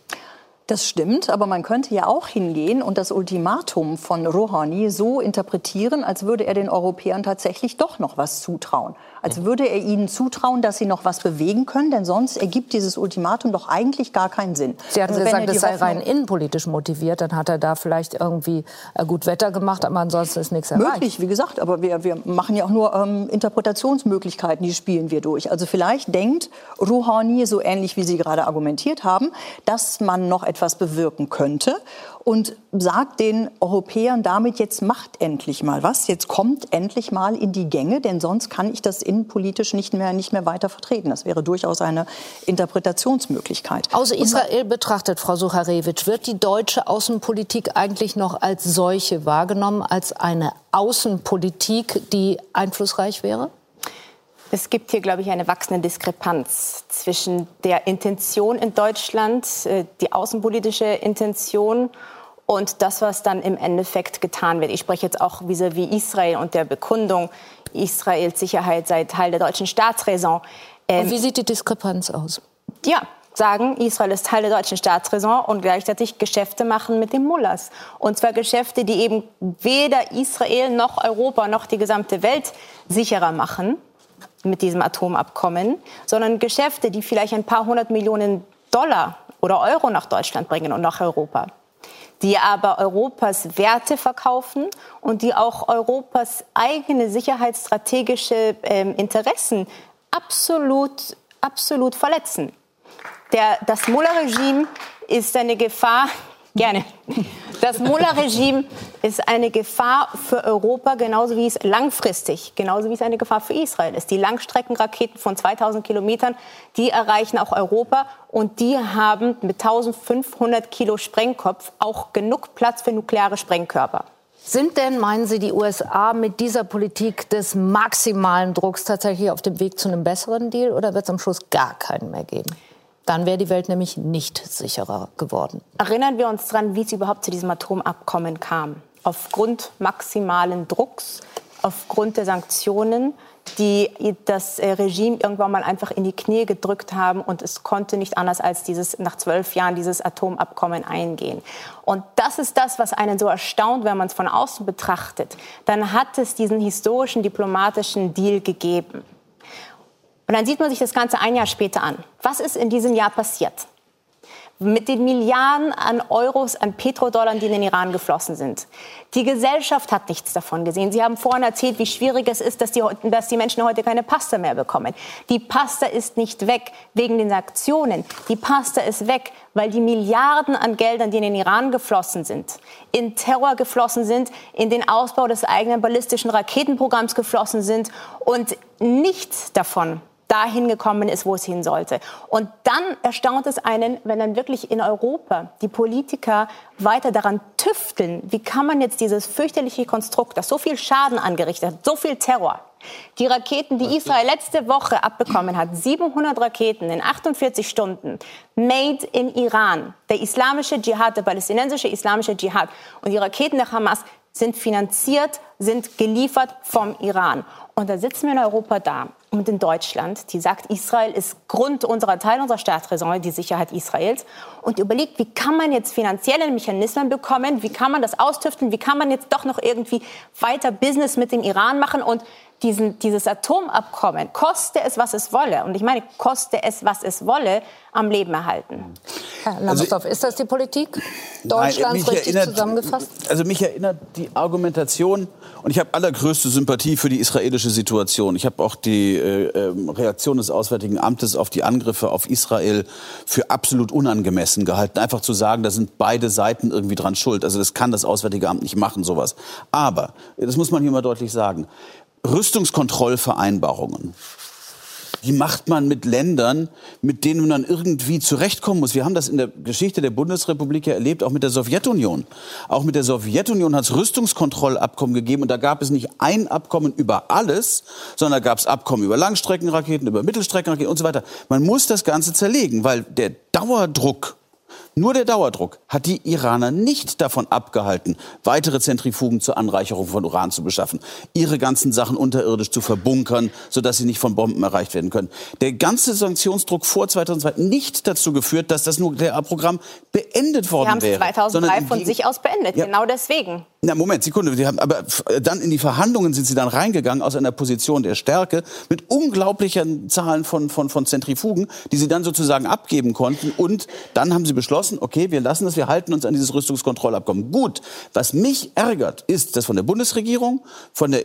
Das stimmt, aber man könnte ja auch hingehen und das Ultimatum von Rouhani so interpretieren, als würde er den Europäern tatsächlich doch noch was zutrauen als würde er ihnen zutrauen, dass sie noch was bewegen können, denn sonst ergibt dieses Ultimatum doch eigentlich gar keinen Sinn. Sie hatten also gesagt, es sei rein innenpolitisch motiviert, dann hat er da vielleicht irgendwie äh, gut Wetter gemacht, aber ansonsten ist nichts erreicht. Möglich, wie gesagt, aber wir, wir machen ja auch nur ähm, Interpretationsmöglichkeiten, die spielen wir durch. Also vielleicht denkt Rouhani, so ähnlich wie Sie gerade argumentiert haben, dass man noch etwas bewirken könnte und sagt den Europäern damit, jetzt macht endlich mal was, jetzt kommt endlich mal in die Gänge, denn sonst kann ich das innenpolitisch nicht mehr, nicht mehr weiter vertreten. Das wäre durchaus eine Interpretationsmöglichkeit. Aus Israel betrachtet, Frau Sucharewitsch, wird die deutsche Außenpolitik eigentlich noch als solche wahrgenommen, als eine Außenpolitik, die einflussreich wäre? Es gibt hier, glaube ich, eine wachsende Diskrepanz zwischen der Intention in Deutschland, äh, die außenpolitische Intention und das, was dann im Endeffekt getan wird. Ich spreche jetzt auch vis-à-vis -vis Israel und der Bekundung, Israels Sicherheit sei Teil der deutschen Staatsräson. Ähm, und wie sieht die Diskrepanz aus? Ja, sagen, Israel ist Teil der deutschen Staatsräson und gleichzeitig Geschäfte machen mit den Mullahs. Und zwar Geschäfte, die eben weder Israel noch Europa noch die gesamte Welt sicherer machen mit diesem Atomabkommen, sondern Geschäfte, die vielleicht ein paar hundert Millionen Dollar oder Euro nach Deutschland bringen und nach Europa die aber Europas Werte verkaufen und die auch Europas eigene sicherheitsstrategische ähm, Interessen absolut, absolut verletzen. Der, das Mullah-Regime ist eine Gefahr Gerne. Das Mullah-Regime ist eine Gefahr für Europa, genauso wie es langfristig, genauso wie es eine Gefahr für Israel ist. Die Langstreckenraketen von 2000 Kilometern, die erreichen auch Europa und die haben mit 1500 Kilo Sprengkopf auch genug Platz für nukleare Sprengkörper. Sind denn, meinen Sie, die USA mit dieser Politik des maximalen Drucks tatsächlich auf dem Weg zu einem besseren Deal oder wird es am Schluss gar keinen mehr geben? Dann wäre die Welt nämlich nicht sicherer geworden. Erinnern wir uns daran, wie es überhaupt zu diesem Atomabkommen kam. Aufgrund maximalen Drucks, aufgrund der Sanktionen, die das äh, Regime irgendwann mal einfach in die Knie gedrückt haben und es konnte nicht anders als dieses nach zwölf Jahren dieses Atomabkommen eingehen. Und das ist das, was einen so erstaunt, wenn man es von außen betrachtet. Dann hat es diesen historischen diplomatischen Deal gegeben. Und dann sieht man sich das Ganze ein Jahr später an. Was ist in diesem Jahr passiert? Mit den Milliarden an Euros, an Petrodollar, die in den Iran geflossen sind. Die Gesellschaft hat nichts davon gesehen. Sie haben vorhin erzählt, wie schwierig es ist, dass die, dass die Menschen heute keine Pasta mehr bekommen. Die Pasta ist nicht weg wegen den Sanktionen. Die Pasta ist weg, weil die Milliarden an Geldern, die in den Iran geflossen sind, in Terror geflossen sind, in den Ausbau des eigenen ballistischen Raketenprogramms geflossen sind und nichts davon dahin gekommen ist, wo es hin sollte. Und dann erstaunt es einen, wenn dann wirklich in Europa die Politiker weiter daran tüfteln, wie kann man jetzt dieses fürchterliche Konstrukt, das so viel Schaden angerichtet hat, so viel Terror, die Raketen, die Israel letzte Woche abbekommen hat, 700 Raketen in 48 Stunden, made in Iran, der islamische Dschihad, der palästinensische islamische Dschihad und die Raketen der Hamas sind finanziert, sind geliefert vom Iran. Und da sitzen wir in Europa da und in Deutschland, die sagt, Israel ist Grund unserer Teil unserer Staatsräson, die Sicherheit Israels. Und überlegt, wie kann man jetzt finanzielle Mechanismen bekommen, wie kann man das austüften, wie kann man jetzt doch noch irgendwie weiter Business mit dem Iran machen? Und diesen, dieses Atomabkommen, koste es, was es wolle, und ich meine, koste es, was es wolle, am Leben erhalten. Herr Lambsdorff, also, ist das die Politik Deutschlands Nein, richtig erinnert, zusammengefasst? Also mich erinnert die Argumentation, und ich habe allergrößte Sympathie für die israelische Situation. Ich habe auch die äh, ähm, Reaktion des Auswärtigen Amtes auf die Angriffe auf Israel für absolut unangemessen gehalten. Einfach zu sagen, da sind beide Seiten irgendwie dran schuld. Also das kann das Auswärtige Amt nicht machen, sowas. Aber, das muss man hier mal deutlich sagen, Rüstungskontrollvereinbarungen die macht man mit Ländern, mit denen man dann irgendwie zurechtkommen muss. Wir haben das in der Geschichte der Bundesrepublik ja erlebt, auch mit der Sowjetunion. Auch mit der Sowjetunion hat es Rüstungskontrollabkommen gegeben und da gab es nicht ein Abkommen über alles, sondern da gab es Abkommen über Langstreckenraketen, über Mittelstreckenraketen und so weiter. Man muss das Ganze zerlegen, weil der Dauerdruck nur der Dauerdruck hat die Iraner nicht davon abgehalten, weitere Zentrifugen zur Anreicherung von Uran zu beschaffen, ihre ganzen Sachen unterirdisch zu verbunkern, sodass sie nicht von Bomben erreicht werden können. Der ganze Sanktionsdruck vor 2002 hat nicht dazu geführt, dass das Nuklearprogramm beendet worden wäre. Sie haben es 2003 von sich aus beendet, ja. genau deswegen. Na Moment, Sekunde, die haben, aber dann in die Verhandlungen sind sie dann reingegangen aus einer Position der Stärke mit unglaublichen Zahlen von, von, von Zentrifugen, die sie dann sozusagen abgeben konnten und dann haben sie beschlossen, okay, wir lassen es, wir halten uns an dieses Rüstungskontrollabkommen. Gut, was mich ärgert, ist, dass von der Bundesregierung, von der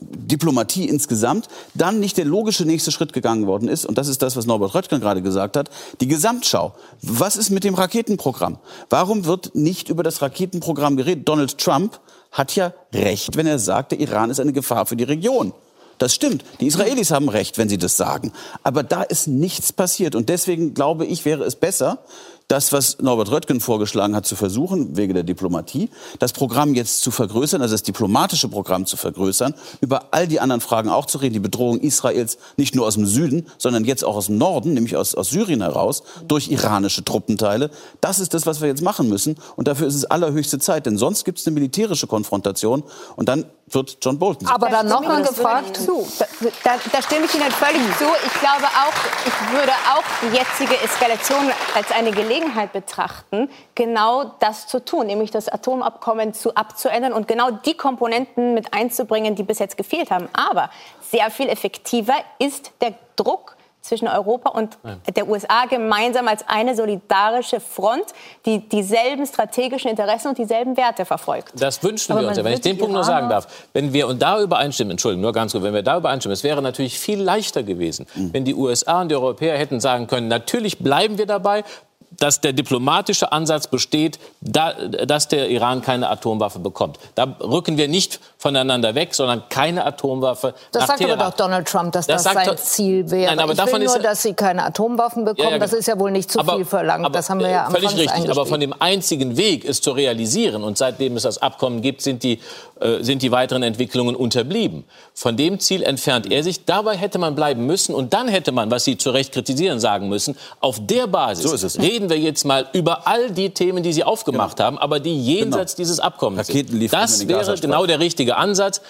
Diplomatie insgesamt dann nicht der logische nächste Schritt gegangen worden ist. Und das ist das, was Norbert Röttgen gerade gesagt hat. Die Gesamtschau. Was ist mit dem Raketenprogramm? Warum wird nicht über das Raketenprogramm geredet? Donald Trump hat ja recht, wenn er sagt, der Iran ist eine Gefahr für die Region. Das stimmt. Die Israelis haben recht, wenn sie das sagen. Aber da ist nichts passiert. Und deswegen glaube ich, wäre es besser, das, was Norbert Röttgen vorgeschlagen hat, zu versuchen, wegen der Diplomatie, das Programm jetzt zu vergrößern, also das diplomatische Programm zu vergrößern, über all die anderen Fragen auch zu reden, die Bedrohung Israels nicht nur aus dem Süden, sondern jetzt auch aus dem Norden, nämlich aus, aus Syrien heraus, durch iranische Truppenteile. Das ist das, was wir jetzt machen müssen. Und dafür ist es allerhöchste Zeit, denn sonst gibt es eine militärische Konfrontation und dann wird John Bolton. Aber dann nochmal gefragt. Zu. Da, da, da, stimme ich Ihnen völlig zu. Ich glaube auch, ich würde auch die jetzige Eskalation als eine Gelegenheit betrachten, genau das zu tun, nämlich das Atomabkommen zu abzuändern und genau die Komponenten mit einzubringen, die bis jetzt gefehlt haben. Aber sehr viel effektiver ist der Druck zwischen Europa und der USA gemeinsam als eine solidarische Front, die dieselben strategischen Interessen und dieselben Werte verfolgt. Das wünschen Aber wir uns. Wenn ich den Punkt nur sagen darf, wenn wir und da übereinstimmen, Entschuldigung, nur ganz kurz, wenn wir da übereinstimmen, es wäre natürlich viel leichter gewesen, mhm. wenn die USA und die Europäer hätten sagen können, natürlich bleiben wir dabei, dass der diplomatische Ansatz besteht, da, dass der Iran keine Atomwaffe bekommt. Da rücken wir nicht voneinander weg, sondern keine Atomwaffe. Das sagt Teheran. aber doch Donald Trump, dass das, das sein Ziel wäre. Nein, aber ich davon will nur, dass sie keine Atomwaffen bekommen. Ja, ja, das ist ja wohl nicht zu aber, viel verlangt. Aber, das haben wir ja am Völlig richtig. Aber von dem einzigen Weg, es zu realisieren, und seitdem es das Abkommen gibt, sind die, äh, sind die weiteren Entwicklungen unterblieben. Von dem Ziel entfernt er sich. Dabei hätte man bleiben müssen. Und dann hätte man, was Sie zu Recht kritisieren, sagen müssen, auf der Basis so reden wir jetzt mal über all die Themen, die Sie aufgemacht genau. haben, aber die jenseits genau. dieses Abkommens sind. Das wäre genau der richtige Ansatz.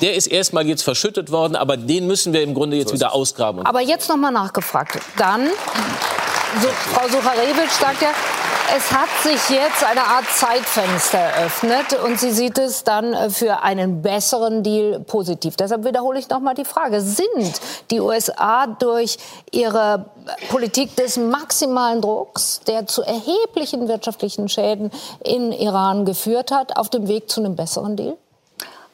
Der ist erstmal jetzt verschüttet worden, aber den müssen wir im Grunde jetzt so wieder ausgraben. Aber jetzt noch mal nachgefragt. Dann, so, Frau Sucharewitsch sagt ja, es hat sich jetzt eine Art Zeitfenster eröffnet und sie sieht es dann äh, für einen besseren Deal positiv. Deshalb wiederhole ich noch mal die Frage. Sind die USA durch ihre Politik des maximalen Drucks, der zu erheblichen wirtschaftlichen Schäden in Iran geführt hat, auf dem Weg zu einem besseren Deal?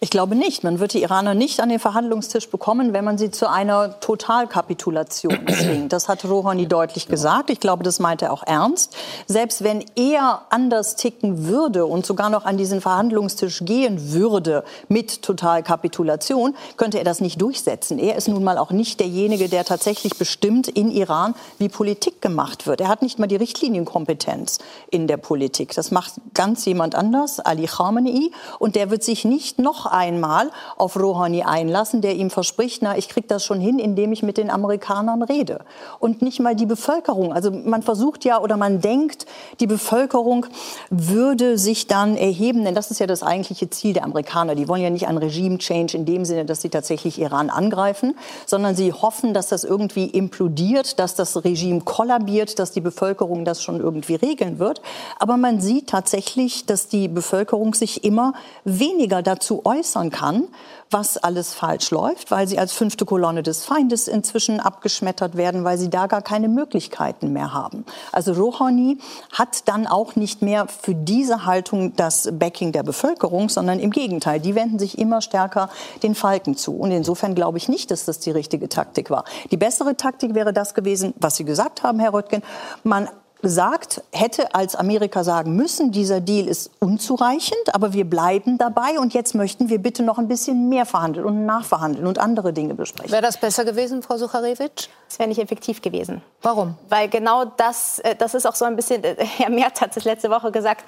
Ich glaube nicht. Man wird die Iraner nicht an den Verhandlungstisch bekommen, wenn man sie zu einer Totalkapitulation zwingt. Das hat Rouhani deutlich gesagt. Ich glaube, das meint er auch ernst. Selbst wenn er anders ticken würde und sogar noch an diesen Verhandlungstisch gehen würde mit Totalkapitulation, könnte er das nicht durchsetzen. Er ist nun mal auch nicht derjenige, der tatsächlich bestimmt in Iran, wie Politik gemacht wird. Er hat nicht mal die Richtlinienkompetenz in der Politik. Das macht ganz jemand anders, Ali Khamenei, und der wird sich nicht noch einmal auf Rouhani einlassen, der ihm verspricht, na, ich kriege das schon hin, indem ich mit den Amerikanern rede. Und nicht mal die Bevölkerung. Also man versucht ja oder man denkt, die Bevölkerung würde sich dann erheben, denn das ist ja das eigentliche Ziel der Amerikaner. Die wollen ja nicht einen Regime-Change in dem Sinne, dass sie tatsächlich Iran angreifen, sondern sie hoffen, dass das irgendwie implodiert, dass das Regime kollabiert, dass die Bevölkerung das schon irgendwie regeln wird. Aber man sieht tatsächlich, dass die Bevölkerung sich immer weniger dazu äußert, äußern kann, was alles falsch läuft, weil sie als fünfte Kolonne des Feindes inzwischen abgeschmettert werden, weil sie da gar keine Möglichkeiten mehr haben. Also Rouhani hat dann auch nicht mehr für diese Haltung das Backing der Bevölkerung, sondern im Gegenteil, die wenden sich immer stärker den Falken zu. Und insofern glaube ich nicht, dass das die richtige Taktik war. Die bessere Taktik wäre das gewesen, was Sie gesagt haben, Herr Röttgen. Man gesagt, hätte als Amerika sagen müssen, dieser Deal ist unzureichend, aber wir bleiben dabei und jetzt möchten wir bitte noch ein bisschen mehr verhandeln und nachverhandeln und andere Dinge besprechen. Wäre das besser gewesen, Frau Sucharewitsch? Es wäre nicht effektiv gewesen. Warum? Weil genau das, äh, das ist auch so ein bisschen, äh, Herr Merz hat es letzte Woche gesagt,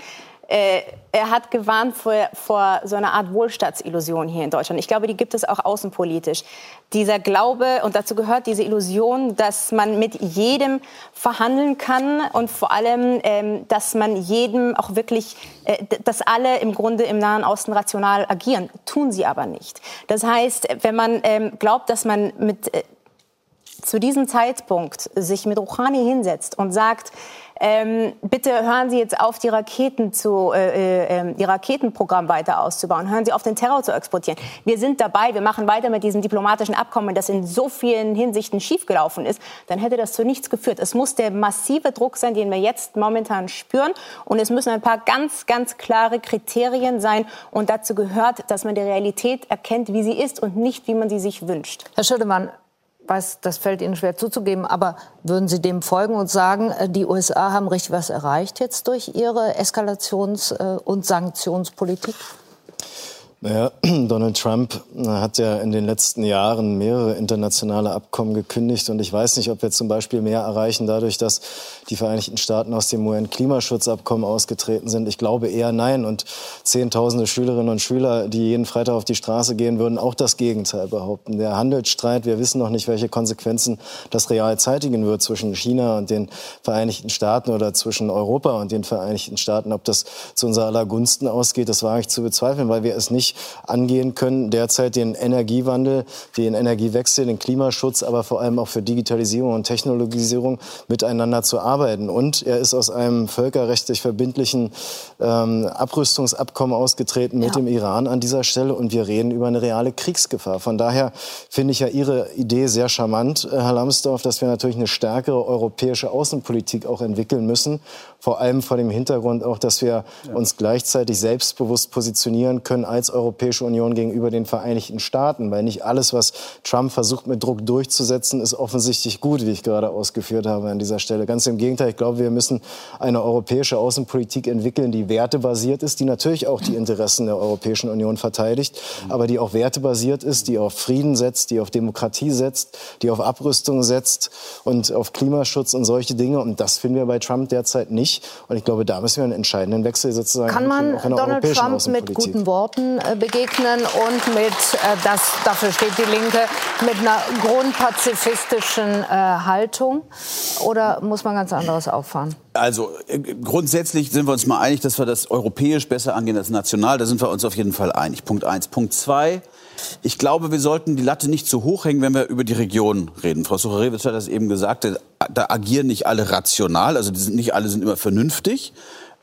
äh, er hat gewarnt vor, vor so einer Art Wohlstandsillusion hier in Deutschland. Ich glaube, die gibt es auch außenpolitisch. Dieser Glaube, und dazu gehört diese Illusion, dass man mit jedem verhandeln kann und vor allem, ähm, dass man jedem auch wirklich, äh, dass alle im Grunde im Nahen Osten rational agieren. Tun sie aber nicht. Das heißt, wenn man ähm, glaubt, dass man mit, äh, zu diesem Zeitpunkt sich mit Rouhani hinsetzt und sagt, ähm, bitte hören Sie jetzt auf, die Raketen zu, äh, äh, die Raketenprogramm weiter auszubauen. Hören Sie auf, den Terror zu exportieren. Wir sind dabei, wir machen weiter mit diesem diplomatischen Abkommen, das in so vielen Hinsichten schiefgelaufen ist. Dann hätte das zu nichts geführt. Es muss der massive Druck sein, den wir jetzt momentan spüren. Und es müssen ein paar ganz, ganz klare Kriterien sein. Und dazu gehört, dass man die Realität erkennt, wie sie ist und nicht, wie man sie sich wünscht. Herr Schödemann, weiß, das fällt Ihnen schwer zuzugeben, aber würden Sie dem folgen und sagen, äh, die USA haben richtig was erreicht jetzt durch ihre Eskalations- äh, und Sanktionspolitik? Naja, Donald Trump äh, hat ja in den letzten Jahren mehrere internationale Abkommen gekündigt und ich weiß nicht, ob wir zum Beispiel mehr erreichen dadurch, dass die Vereinigten Staaten aus dem UN-Klimaschutzabkommen ausgetreten sind. Ich glaube eher nein und Zehntausende Schülerinnen und Schüler, die jeden Freitag auf die Straße gehen, würden auch das Gegenteil behaupten. Der Handelsstreit, wir wissen noch nicht, welche Konsequenzen das real zeitigen wird zwischen China und den Vereinigten Staaten oder zwischen Europa und den Vereinigten Staaten. Ob das zu unserer aller Gunsten ausgeht, das wage ich zu bezweifeln, weil wir es nicht angehen können, derzeit den Energiewandel, den Energiewechsel, den Klimaschutz, aber vor allem auch für Digitalisierung und Technologisierung miteinander zu arbeiten. Und er ist aus einem völkerrechtlich verbindlichen ähm, Abrüstungsabkommen ausgetreten mit ja. dem Iran an dieser Stelle und wir reden über eine reale Kriegsgefahr. Von daher finde ich ja Ihre Idee sehr charmant, äh, Herr Lambsdorff, dass wir natürlich eine stärkere europäische Außenpolitik auch entwickeln müssen vor allem vor dem Hintergrund auch, dass wir ja. uns gleichzeitig selbstbewusst positionieren können als Europäische Union gegenüber den Vereinigten Staaten. Weil nicht alles, was Trump versucht mit Druck durchzusetzen, ist offensichtlich gut, wie ich gerade ausgeführt habe an dieser Stelle. Ganz im Gegenteil, ich glaube, wir müssen eine europäische Außenpolitik entwickeln, die wertebasiert ist, die natürlich auch die Interessen der Europäischen Union verteidigt, aber die auch wertebasiert ist, die auf Frieden setzt, die auf Demokratie setzt, die auf Abrüstung setzt und auf Klimaschutz und solche Dinge. Und das finden wir bei Trump derzeit nicht. Und ich glaube, da müssen wir einen entscheidenden Wechsel sozusagen Kann man Donald Trump mit guten Worten äh, begegnen und mit, äh, das, dafür steht die Linke, mit einer grundpazifistischen äh, Haltung? Oder muss man ganz anderes auffahren? Also äh, grundsätzlich sind wir uns mal einig, dass wir das europäisch besser angehen als national. Da sind wir uns auf jeden Fall einig. Punkt eins. Punkt zwei. Ich glaube, wir sollten die Latte nicht zu hoch hängen, wenn wir über die Region reden. Frau Sucharewitsch hat das eben gesagt, da agieren nicht alle rational, also nicht alle sind immer vernünftig.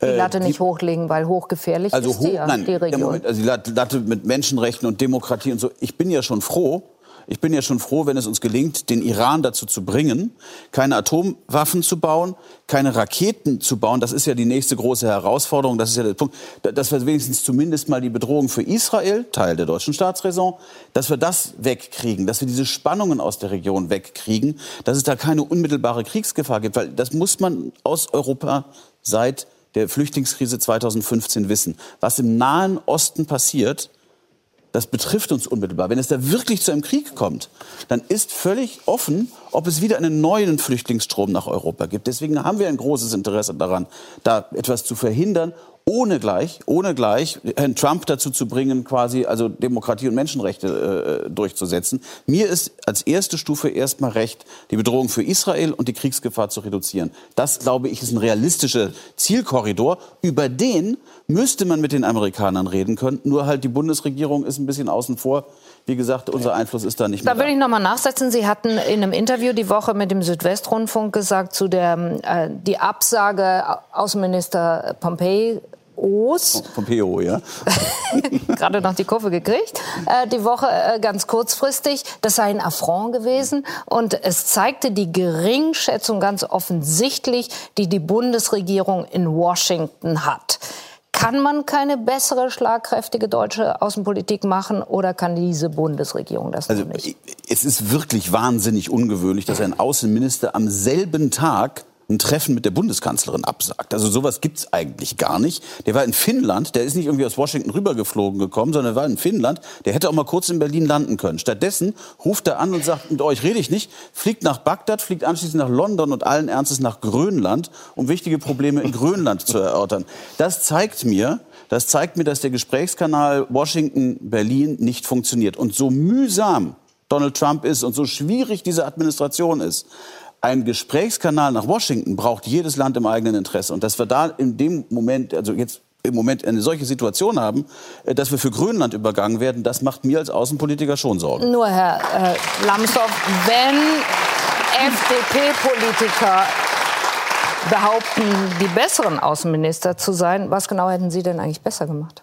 Die äh, Latte nicht hochlegen, weil hochgefährlich also ist die, hoch, nein, die Region. Moment, also die Latte mit Menschenrechten und Demokratie und so. Ich bin ja schon froh, ich bin ja schon froh, wenn es uns gelingt, den Iran dazu zu bringen, keine Atomwaffen zu bauen, keine Raketen zu bauen. Das ist ja die nächste große Herausforderung. Das ist ja der Punkt, dass wir wenigstens zumindest mal die Bedrohung für Israel, Teil der deutschen Staatsräson, dass wir das wegkriegen, dass wir diese Spannungen aus der Region wegkriegen, dass es da keine unmittelbare Kriegsgefahr gibt. Weil das muss man aus Europa seit der Flüchtlingskrise 2015 wissen. Was im Nahen Osten passiert, das betrifft uns unmittelbar. Wenn es da wirklich zu einem Krieg kommt, dann ist völlig offen, ob es wieder einen neuen Flüchtlingsstrom nach Europa gibt. Deswegen haben wir ein großes Interesse daran, da etwas zu verhindern ohne gleich, ohne gleich Herrn Trump dazu zu bringen, quasi also Demokratie und Menschenrechte äh, durchzusetzen. Mir ist als erste Stufe erstmal recht, die Bedrohung für Israel und die Kriegsgefahr zu reduzieren. Das, glaube ich, ist ein realistischer Zielkorridor. Über den müsste man mit den Amerikanern reden können. Nur halt die Bundesregierung ist ein bisschen außen vor. Wie gesagt, unser Einfluss ist da nicht mehr. Da will ich noch mal nachsetzen. Sie hatten in einem Interview die Woche mit dem Südwestrundfunk gesagt, zu der äh, die Absage Außenminister Pompei Pompeios. Pompeo, ja. Gerade noch die Kurve gekriegt. Äh, die Woche äh, ganz kurzfristig. Das sei ein Affront gewesen. Und es zeigte die Geringschätzung ganz offensichtlich, die die Bundesregierung in Washington hat. Kann man keine bessere, schlagkräftige deutsche Außenpolitik machen oder kann diese Bundesregierung das also, nicht? Es ist wirklich wahnsinnig ungewöhnlich, dass ein Außenminister am selben Tag ein Treffen mit der Bundeskanzlerin absagt. Also sowas gibt's eigentlich gar nicht. Der war in Finnland, der ist nicht irgendwie aus Washington rübergeflogen gekommen, sondern war in Finnland. Der hätte auch mal kurz in Berlin landen können. Stattdessen ruft er an und sagt, mit euch rede ich nicht, fliegt nach Bagdad, fliegt anschließend nach London und allen Ernstes nach Grönland, um wichtige Probleme in Grönland zu erörtern. Das zeigt mir, das zeigt mir, dass der Gesprächskanal Washington-Berlin nicht funktioniert. Und so mühsam Donald Trump ist und so schwierig diese Administration ist, ein Gesprächskanal nach Washington braucht jedes Land im eigenen Interesse. Und dass wir da in dem Moment, also jetzt im Moment eine solche Situation haben, äh, dass wir für Grönland übergangen werden, das macht mir als Außenpolitiker schon Sorgen. Nur, Herr äh, Lambsdorff, wenn FDP-Politiker behaupten, die besseren Außenminister zu sein, was genau hätten Sie denn eigentlich besser gemacht?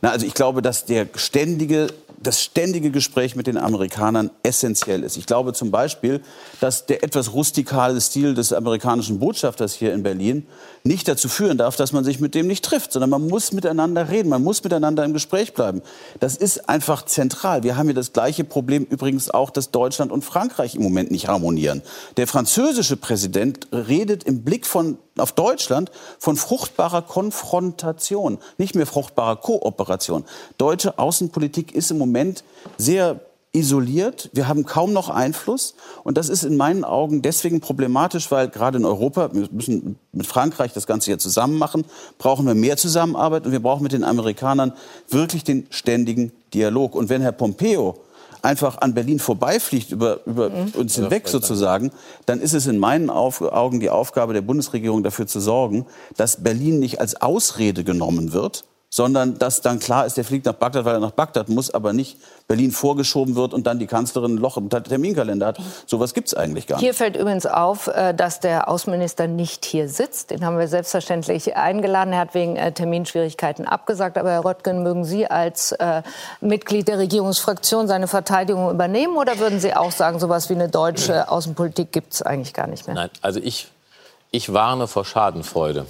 Na, also ich glaube, dass der ständige das ständige Gespräch mit den Amerikanern essentiell ist. Ich glaube zum Beispiel, dass der etwas rustikale Stil des amerikanischen Botschafters hier in Berlin nicht dazu führen darf, dass man sich mit dem nicht trifft, sondern man muss miteinander reden, man muss miteinander im Gespräch bleiben. Das ist einfach zentral. Wir haben hier das gleiche Problem übrigens auch, dass Deutschland und Frankreich im Moment nicht harmonieren. Der französische Präsident redet im Blick von auf Deutschland von fruchtbarer Konfrontation, nicht mehr fruchtbarer Kooperation. Deutsche Außenpolitik ist im Moment sehr isoliert. Wir haben kaum noch Einfluss. Und das ist in meinen Augen deswegen problematisch, weil gerade in Europa, wir müssen mit Frankreich das Ganze hier zusammen machen, brauchen wir mehr Zusammenarbeit und wir brauchen mit den Amerikanern wirklich den ständigen Dialog. Und wenn Herr Pompeo einfach an Berlin vorbeifliegt, über, über mhm. uns hinweg sozusagen, dann ist es in meinen Augen die Aufgabe der Bundesregierung dafür zu sorgen, dass Berlin nicht als Ausrede genommen wird, sondern dass dann klar ist, der fliegt nach Bagdad, weil er nach Bagdad muss, aber nicht Berlin vorgeschoben wird und dann die Kanzlerin ein Loch im Terminkalender hat. Sowas gibt es eigentlich gar nicht. Hier fällt übrigens auf, äh, dass der Außenminister nicht hier sitzt. Den haben wir selbstverständlich eingeladen. Er hat wegen äh, Terminschwierigkeiten abgesagt. Aber Herr Röttgen, mögen Sie als äh, Mitglied der Regierungsfraktion seine Verteidigung übernehmen oder würden Sie auch sagen, sowas wie eine deutsche Außenpolitik gibt es eigentlich gar nicht mehr? Nein, also ich, ich warne vor Schadenfreude.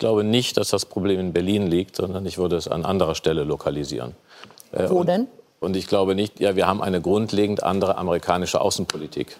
Ich glaube nicht, dass das Problem in Berlin liegt, sondern ich würde es an anderer Stelle lokalisieren. Äh, Wo denn? Und ich glaube nicht, ja, wir haben eine grundlegend andere amerikanische Außenpolitik.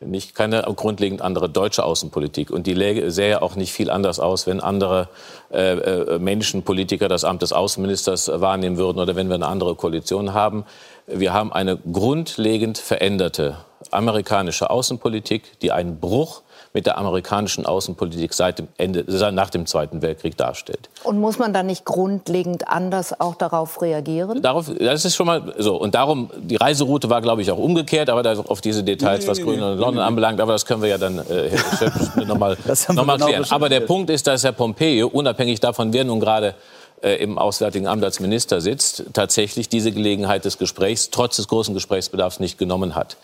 Nicht keine grundlegend andere deutsche Außenpolitik. Und die sähe auch nicht viel anders aus, wenn andere äh, äh, Menschen, Politiker das Amt des Außenministers wahrnehmen würden oder wenn wir eine andere Koalition haben. Wir haben eine grundlegend veränderte amerikanische Außenpolitik, die einen Bruch mit der amerikanischen Außenpolitik seit dem Ende, nach dem Zweiten Weltkrieg darstellt. Und muss man dann nicht grundlegend anders auch darauf reagieren? Darauf, das ist schon mal so. Und darum, die Reiseroute war, glaube ich, auch umgekehrt, aber auf diese Details, was Grönland und London anbelangt, aber das können wir ja dann äh, nochmal noch mal klären. Aber der Punkt ist, dass Herr Pompeo, unabhängig davon, wer nun gerade äh, im Auswärtigen Amt als Minister sitzt, tatsächlich diese Gelegenheit des Gesprächs trotz des großen Gesprächsbedarfs nicht genommen hat.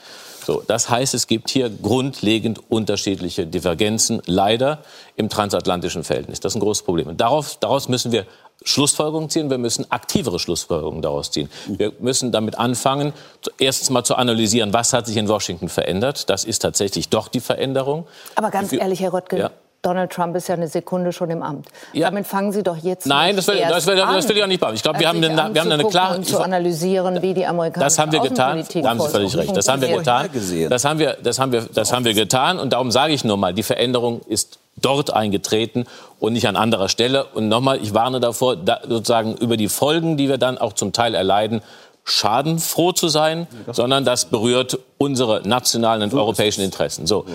So, das heißt, es gibt hier grundlegend unterschiedliche Divergenzen, leider im transatlantischen Verhältnis. Das ist ein großes Problem. Und darauf, daraus müssen wir Schlussfolgerungen ziehen. Wir müssen aktivere Schlussfolgerungen daraus ziehen. Wir müssen damit anfangen, erstens mal zu analysieren, was hat sich in Washington verändert. Das ist tatsächlich doch die Veränderung. Aber ganz ehrlich, Herr Röttgen, ja. Donald Trump ist ja eine Sekunde schon im Amt. Ja. Damit fangen Sie doch jetzt Nein, das will, das, will, das will ich auch nicht machen. Ich glaube, wir haben eine, wir haben eine klare... zu analysieren, wie die amerikanische Das haben wir getan. Da haben Sie völlig recht. Das haben wir getan. Das haben wir, das haben wir, das haben wir getan. Und darum sage ich nur mal, die Veränderung ist dort eingetreten und nicht an anderer Stelle. Und nochmal, ich warne davor, da sozusagen über die Folgen, die wir dann auch zum Teil erleiden, schadenfroh zu sein, sondern das berührt unsere nationalen und europäischen Interessen. So.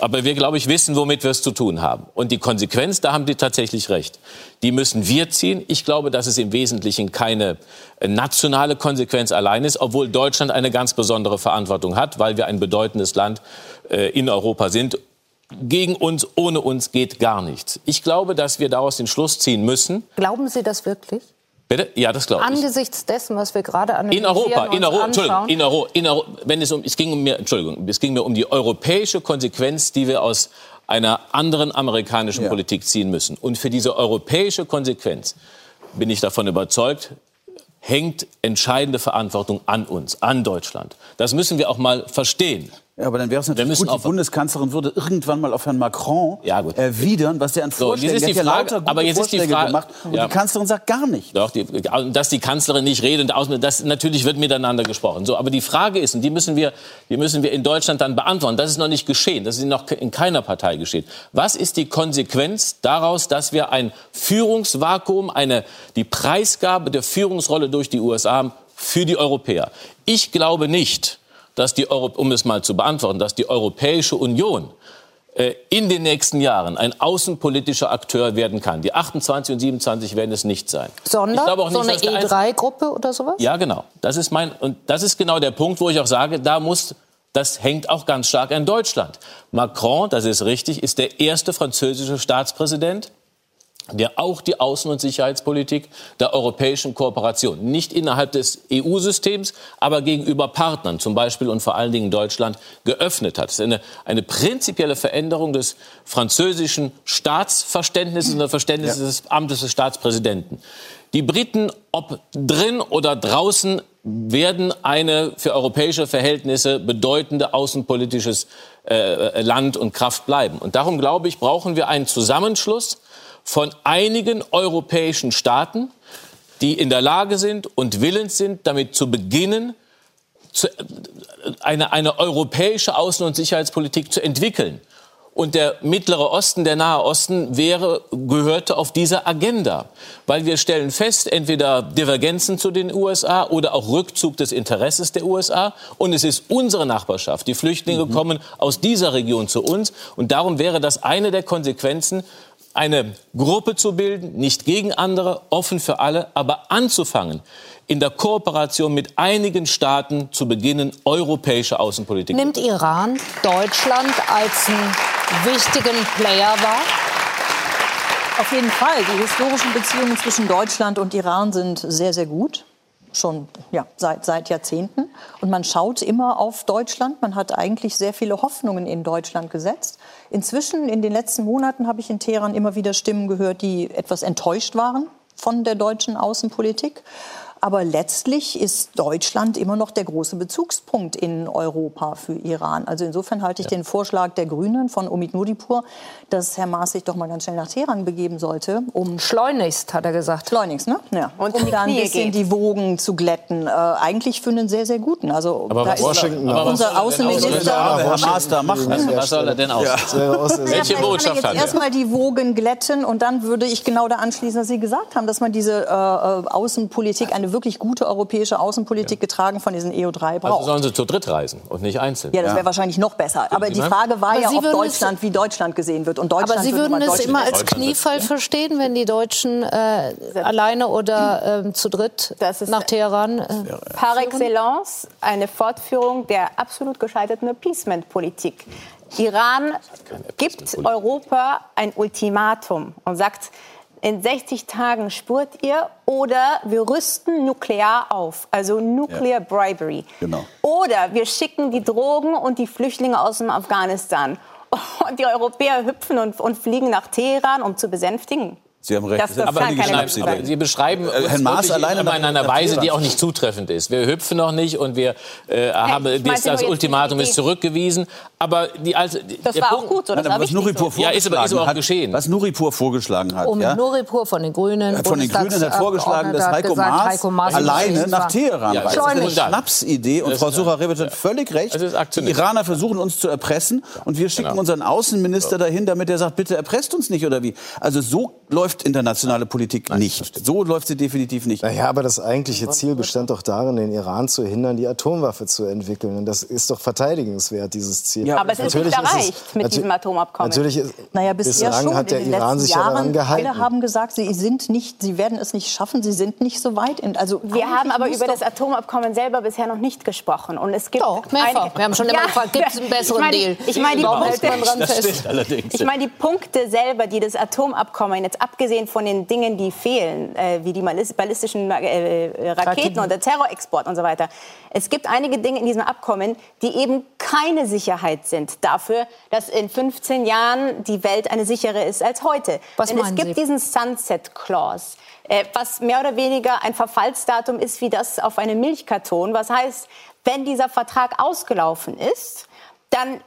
Aber wir, glaube ich, wissen, womit wir es zu tun haben. Und die Konsequenz, da haben die tatsächlich recht. Die müssen wir ziehen. Ich glaube, dass es im Wesentlichen keine äh, nationale Konsequenz allein ist, obwohl Deutschland eine ganz besondere Verantwortung hat, weil wir ein bedeutendes Land äh, in Europa sind. Gegen uns, ohne uns geht gar nichts. Ich glaube, dass wir daraus den Schluss ziehen müssen. Glauben Sie das wirklich? Bitte? Ja, das glaube ich. Angesichts dessen, was wir gerade analysieren in Europa, in Europa, Entschuldigung, in Europa, in Europa, wenn es um, es ging um mir, Entschuldigung, es ging mir um die europäische Konsequenz, die wir aus einer anderen amerikanischen ja. Politik ziehen müssen. Und für diese europäische Konsequenz bin ich davon überzeugt, hängt entscheidende Verantwortung an uns, an Deutschland. Das müssen wir auch mal verstehen. Ja, aber dann wäre es natürlich gut, die Bundeskanzlerin würde irgendwann mal auf Herrn Macron ja, erwidern, was der an Vorschlägen so, jetzt ist die Frage, aber jetzt Vorschläge ist die Frage, gemacht und ja. die Kanzlerin sagt gar nichts. Doch, die, dass die Kanzlerin nicht redet, das natürlich wird miteinander gesprochen. So, aber die Frage ist, und die müssen wir, die müssen wir in Deutschland dann beantworten. Das ist noch nicht geschehen. Das ist noch in keiner Partei geschehen. Was ist die Konsequenz daraus, dass wir ein Führungsvakuum, eine die Preisgabe der Führungsrolle durch die USA haben für die Europäer? Ich glaube nicht dass die Euro, um es mal zu beantworten, dass die Europäische Union äh, in den nächsten Jahren ein außenpolitischer Akteur werden kann. Die 28 und 27 werden es nicht sein. Sondern nicht, so eine E3-Gruppe oder sowas? Ja, genau. Das ist mein und das ist genau der Punkt, wo ich auch sage, da muss das hängt auch ganz stark an Deutschland. Macron, das ist richtig, ist der erste französische Staatspräsident, der auch die Außen- und Sicherheitspolitik der europäischen Kooperation, nicht innerhalb des EU-Systems, aber gegenüber Partnern, zum Beispiel und vor allen Dingen Deutschland, geöffnet hat. Das ist eine, eine prinzipielle Veränderung des französischen Staatsverständnisses und der Verständnisses ja. des Amtes des Staatspräsidenten. Die Briten, ob drin oder draußen, werden eine für europäische Verhältnisse bedeutende außenpolitisches äh, Land und Kraft bleiben. Und darum, glaube ich, brauchen wir einen Zusammenschluss von einigen europäischen Staaten, die in der Lage sind und willens sind, damit zu beginnen, zu, eine, eine europäische Außen- und Sicherheitspolitik zu entwickeln. Und der Mittlere Osten, der Nahe Osten wäre, gehörte auf dieser Agenda. Weil wir stellen fest, entweder Divergenzen zu den USA oder auch Rückzug des Interesses der USA. Und es ist unsere Nachbarschaft. Die Flüchtlinge mhm. kommen aus dieser Region zu uns. Und darum wäre das eine der Konsequenzen, eine Gruppe zu bilden, nicht gegen andere, offen für alle, aber anzufangen, in der Kooperation mit einigen Staaten zu beginnen, europäische Außenpolitik. Nimmt Iran Deutschland als einen wichtigen Player wahr? Auf jeden Fall. Die historischen Beziehungen zwischen Deutschland und Iran sind sehr, sehr gut schon ja, seit, seit Jahrzehnten. Und man schaut immer auf Deutschland. Man hat eigentlich sehr viele Hoffnungen in Deutschland gesetzt. Inzwischen, in den letzten Monaten, habe ich in Teheran immer wieder Stimmen gehört, die etwas enttäuscht waren von der deutschen Außenpolitik. Aber letztlich ist Deutschland immer noch der große Bezugspunkt in Europa für Iran. Also insofern halte ich ja. den Vorschlag der Grünen von Omid Nuripur, dass Herr Maas sich doch mal ganz schnell nach Teheran begeben sollte, um schleunigst, hat er gesagt. Schleunigst, ne? Ja. Und um da ein bisschen geht. die Wogen zu glätten. Äh, eigentlich für einen sehr, sehr guten. Also aber da Washington, aber unser Außenminister. Herr Maas da machen. Was soll er denn aus? Ja. Welche Botschaft hat er? Erstmal die Wogen glätten und dann würde ich genau da anschließen, was Sie gesagt haben, dass man diese äh, äh Außenpolitik eine wirklich gute europäische Außenpolitik ja. getragen von diesen EU3 braucht. Also sollen sie zu dritt reisen und nicht einzeln. Ja, das wäre ja. wahrscheinlich noch besser. Aber die Frage war Aber ja, ob Deutschland wie Deutschland gesehen wird. Und Deutschland Aber Sie würden es immer als Kniefall verstehen, wenn die Deutschen äh, alleine oder äh, zu dritt nach Teheran äh, Par excellence eine Fortführung der absolut gescheiterten Appeasement-Politik. Iran gibt Europa ein Ultimatum und sagt, in 60 Tagen spurt ihr oder wir rüsten nuklear auf, also Nuclear ja. Bribery. Genau. Oder wir schicken die Drogen und die Flüchtlinge aus dem Afghanistan. Und die Europäer hüpfen und, und fliegen nach Teheran, um zu besänftigen. Sie haben recht. Das, das aber keine Sie beschreiben äh, Herrn Maas alleine in einer Weise, die auch nicht zutreffend ist. Wir hüpfen noch nicht und wir äh, haben hey, das, das Ultimatum ist zurückgewiesen. Aber die, also, das war Punkt, auch gut, oder? Nein, was Nuripur so. ja, ist aber, ist aber auch hat, geschehen. Was Nuripur vorgeschlagen hat. Um ja? Nuripur von den Grünen. Von den Grünen hat vorgeschlagen, dass Heiko, Maas, Heiko Maas alleine nach Teheran ja, reist. Das ist eine Schnapsidee. Und Frau Sucher-Rebet hat völlig recht. Die Iraner versuchen uns zu erpressen. Und wir schicken genau. unseren Außenminister dahin, damit er sagt, bitte erpresst uns nicht oder wie. Also so läuft internationale Politik Nein, nicht. So läuft sie definitiv nicht. Naja, aber das eigentliche Ziel bestand doch darin, den Iran zu hindern, die Atomwaffe zu entwickeln. Und das ist doch verteidigenswert, dieses Ziel. Ja, aber es ist nicht erreicht es, mit diesem Atomabkommen. Natürlich ist, naja, bisher bislang schon. hat der Iran sich Jahren, daran gehalten. Alle haben gesagt, sie, sind nicht, sie werden es nicht schaffen, sie sind nicht so weit. In, also Wir haben aber über das Atomabkommen selber bisher noch nicht gesprochen. Und es gibt doch, mehrfach. Wir haben schon immer ja, gefragt, gibt es einen besseren ich mein, Deal? Ich meine, die, ich mein, die Punkte selber, die das Atomabkommen, jetzt abgesehen von den Dingen, die fehlen, äh, wie die ballistischen äh, äh, Raketen und der Terrorexport und so weiter. Es gibt einige Dinge in diesem Abkommen, die eben keine Sicherheit sind dafür, dass in 15 Jahren die Welt eine sichere ist als heute. Was Denn es gibt Sie? diesen Sunset Clause äh, was mehr oder weniger ein Verfallsdatum ist wie das auf einem Milchkarton. Was heißt, wenn dieser Vertrag ausgelaufen ist, dann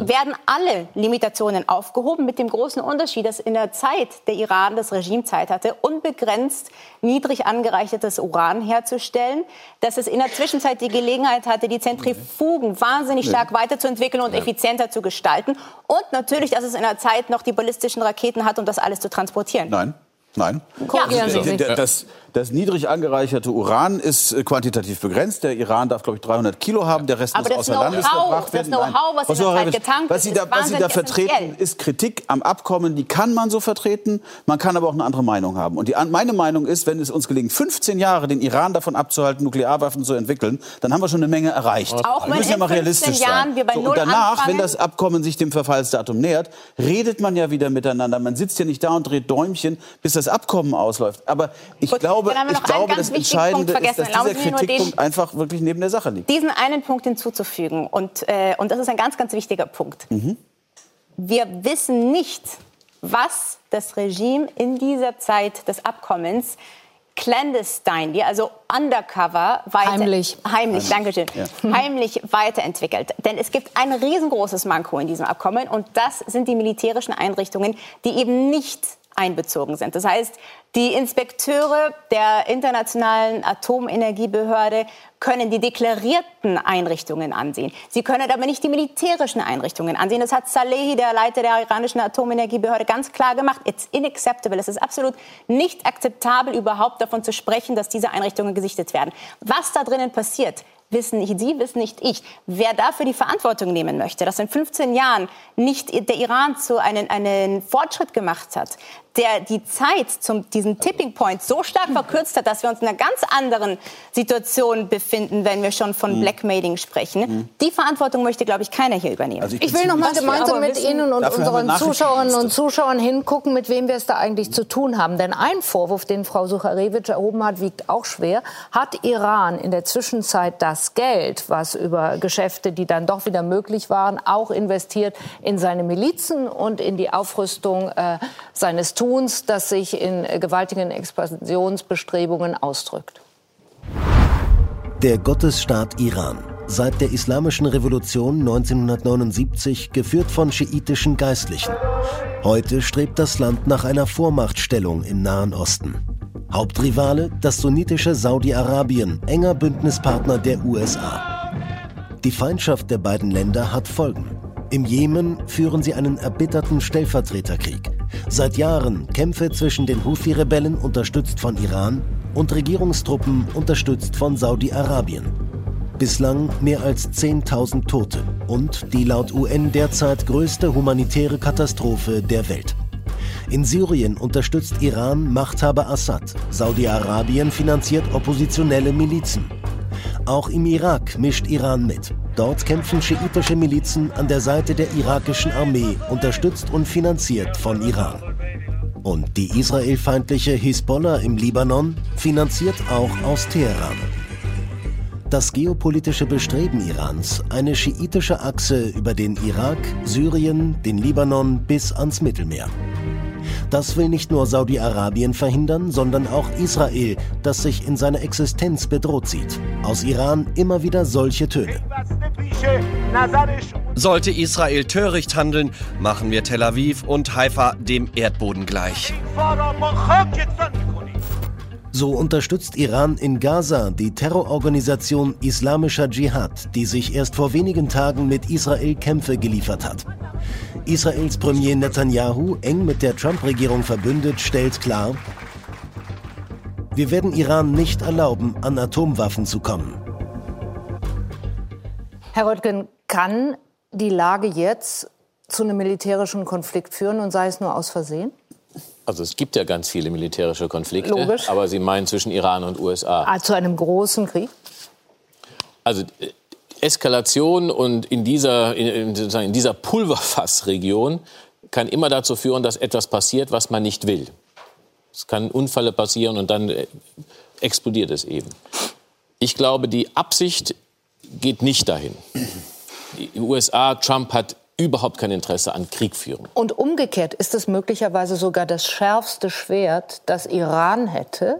werden alle Limitationen aufgehoben, mit dem großen Unterschied, dass in der Zeit der Iran das Regime Zeit hatte, unbegrenzt niedrig angereichertes Uran herzustellen, dass es in der Zwischenzeit die Gelegenheit hatte, die Zentrifugen wahnsinnig stark weiterzuentwickeln und effizienter zu gestalten und natürlich, dass es in der Zeit noch die ballistischen Raketen hat, um das alles zu transportieren. Nein. Nein. Korrigieren Sie sich. Das, das niedrig angereicherte Uran ist äh, quantitativ begrenzt. Der Iran darf, glaube ich, 300 Kilo haben. Der Rest Aber muss außer Landes Know-how, verbracht das werden. Know-how, was Sorewitsch, getankt was Sie da, was Sie da vertreten, essentiell. ist Kritik am Abkommen. Die kann man so vertreten. Man kann aber auch eine andere Meinung haben. Und die, meine Meinung ist, wenn es uns gelingt, 15 Jahre den Iran davon abzuhalten, Nuklearwaffen zu entwickeln, dann haben wir schon eine Menge erreicht. Auch wir wenn müssen ja mal 15 realistisch Jahren sein. wir bei so, und danach, anfangen- wenn das Abkommen sich dem Verfallsdatum nähert, redet man ja wieder miteinander. Man sitzt ja nicht da und dreht Däumchen, bis das Abkommen ausläuft. Aber ich Gut, glaube, dann haben wir ich noch einen glaube ganz das wichtigen Punkt Entscheidende ist, vergessen. dass dieser Erlauben Sie mir nur den- Kritikpunkt einfach wirklich neben der Sache liegt. diesen einen Punkt hinzuzufügen. Und, äh, und das ist ein ganz, ganz wichtiger Punkt. Wir wissen nicht, was das Regime in dieser Zeit des Abkommens clandestine, also undercover, weiter, Heimlich. heimlich, Dankeschön, heimlich weiterentwickelt. Denn es gibt ein riesengroßes Manko in diesem Abkommen und das sind die militärischen Einrichtungen, die eben nicht einbezogen sind. Das heißt, die Inspekteure der Internationalen Atomenergiebehörde können die deklarierten Einrichtungen ansehen. Sie können aber nicht die militärischen Einrichtungen ansehen. Das hat Salehi, der Leiter der iranischen Atomenergiebehörde, ganz klar gemacht. It's unacceptable. Es ist absolut nicht akzeptabel, überhaupt davon zu sprechen, dass diese Einrichtungen gesichtet werden. Was da drinnen passiert, wissen nicht Sie, wissen nicht ich. Wer dafür die Verantwortung nehmen möchte, dass in 15 Jahren nicht der Iran zu einen, einen Fortschritt gemacht hat, der die Zeit zum diesen Tipping Point so stark verkürzt hat, dass wir uns in einer ganz anderen Situation befinden, wenn wir schon von Blackmailing sprechen. Die Verantwortung möchte, glaube ich, keiner hier übernehmen. Also Ich will noch mal gemeinsam mit wissen- Ihnen und unseren Zuschauerinnen und. Zuschauern hingucken, mit wem wir es da eigentlich zu tun haben. Denn ein Vorwurf, den Frau Sucharewitsch erhoben hat, wiegt auch schwer. Hat Iran in der Zwischenzeit das Geld, was über Geschäfte, die dann doch wieder möglich waren, auch investiert in seine Milizen und in die Aufrüstung äh, seines Tuns, das sich in äh, gewaltigen Expansionsbestrebungen ausdrückt? Der Gottesstaat Iran. Seit der Islamischen Revolution 1979 geführt von schiitischen Geistlichen. Heute strebt das Land nach einer Vormachtstellung im Nahen Osten. Hauptrivale das sunnitische Saudi-Arabien, enger Bündnispartner der USA. Die Feindschaft der beiden Länder hat Folgen. Im Jemen führen sie einen erbitterten Stellvertreterkrieg. Seit Jahren Kämpfe zwischen den Houthi-Rebellen, unterstützt von Iran, und Regierungstruppen, unterstützt von Saudi-Arabien. Bislang mehr als 10.000 Tote und die laut UN derzeit größte humanitäre Katastrophe der Welt. In Syrien unterstützt Iran Machthaber Assad. Saudi-Arabien finanziert oppositionelle Milizen. Auch im Irak mischt Iran mit. Dort kämpfen schiitische Milizen an der Seite der irakischen Armee, unterstützt und finanziert von Iran. Und die israelfeindliche Hisbollah im Libanon finanziert auch aus Teheran. Das geopolitische Bestreben Irans, eine schiitische Achse über den Irak, Syrien, den Libanon bis ans Mittelmeer. Das will nicht nur Saudi-Arabien verhindern, sondern auch Israel, das sich in seiner Existenz bedroht sieht. Aus Iran immer wieder solche Töne. Sollte Israel töricht handeln, machen wir Tel Aviv und Haifa dem Erdboden gleich. So unterstützt Iran in Gaza die Terrororganisation Islamischer Dschihad, die sich erst vor wenigen Tagen mit Israel Kämpfe geliefert hat. Israels Premier Netanyahu, eng mit der Trump-Regierung verbündet, stellt klar, wir werden Iran nicht erlauben, an Atomwaffen zu kommen. Herr Röttgen, kann die Lage jetzt zu einem militärischen Konflikt führen und sei es nur aus Versehen? Also es gibt ja ganz viele militärische Konflikte, Logisch. aber Sie meinen zwischen Iran und USA. Ah, zu einem großen Krieg? Also äh, Eskalation und in dieser, in, in, dieser Pulverfassregion kann immer dazu führen, dass etwas passiert, was man nicht will. Es kann Unfälle passieren und dann äh, explodiert es eben. Ich glaube, die Absicht geht nicht dahin. Die USA, Trump hat überhaupt kein Interesse an Kriegführung. Und umgekehrt ist es möglicherweise sogar das schärfste Schwert, das Iran hätte,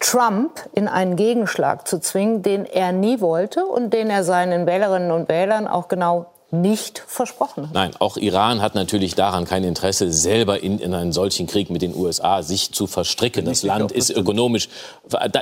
Trump in einen Gegenschlag zu zwingen, den er nie wollte und den er seinen Wählerinnen und Wählern auch genau nicht versprochen hat. Nein, auch Iran hat natürlich daran kein Interesse, selber in, in einen solchen Krieg mit den USA sich zu verstricken. Das Land ist ökonomisch.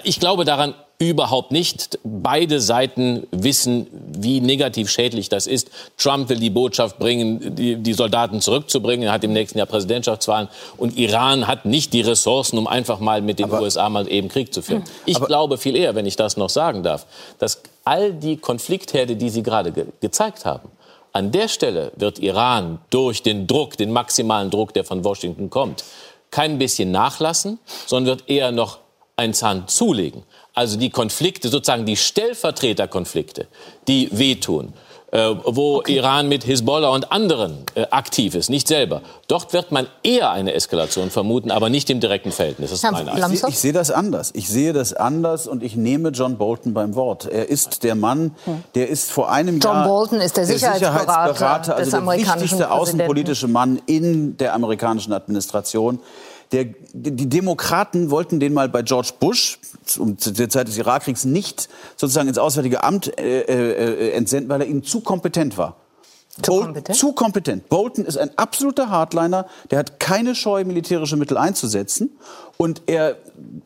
Ich glaube daran überhaupt nicht. Beide Seiten wissen, wie negativ schädlich das ist. Trump will die Botschaft bringen, die, die Soldaten zurückzubringen. Er hat im nächsten Jahr Präsidentschaftswahlen. Und Iran hat nicht die Ressourcen, um einfach mal mit den aber, USA mal eben Krieg zu führen. Ich glaube viel eher, wenn ich das noch sagen darf, dass all die Konfliktherde, die Sie gerade ge gezeigt haben, an der Stelle wird Iran durch den Druck, den maximalen Druck, der von Washington kommt, kein bisschen nachlassen, sondern wird eher noch einen Zahn zulegen. Also die Konflikte, sozusagen die Stellvertreterkonflikte, die wehtun, äh, wo okay. Iran mit Hisbollah und anderen äh, aktiv ist, nicht selber. Dort wird man eher eine Eskalation vermuten, aber nicht im direkten Verhältnis. Das ist meine ich, ich sehe das anders. Ich sehe das anders und ich nehme John Bolton beim Wort. Er ist der Mann, der ist vor einem John Jahr Bolton ist der Sicherheitsberater, der Sicherheitsberater also der wichtigste außenpolitische Mann in der amerikanischen Administration. Der, die Demokraten wollten den mal bei George Bush um der Zeit des Irakkriegs nicht sozusagen ins Auswärtige Amt äh, äh, entsenden, weil er ihnen zu kompetent war. Zu Bolton, kompetent? zu kompetent. Bolton ist ein absoluter Hardliner, der hat keine Scheu, militärische Mittel einzusetzen. Und er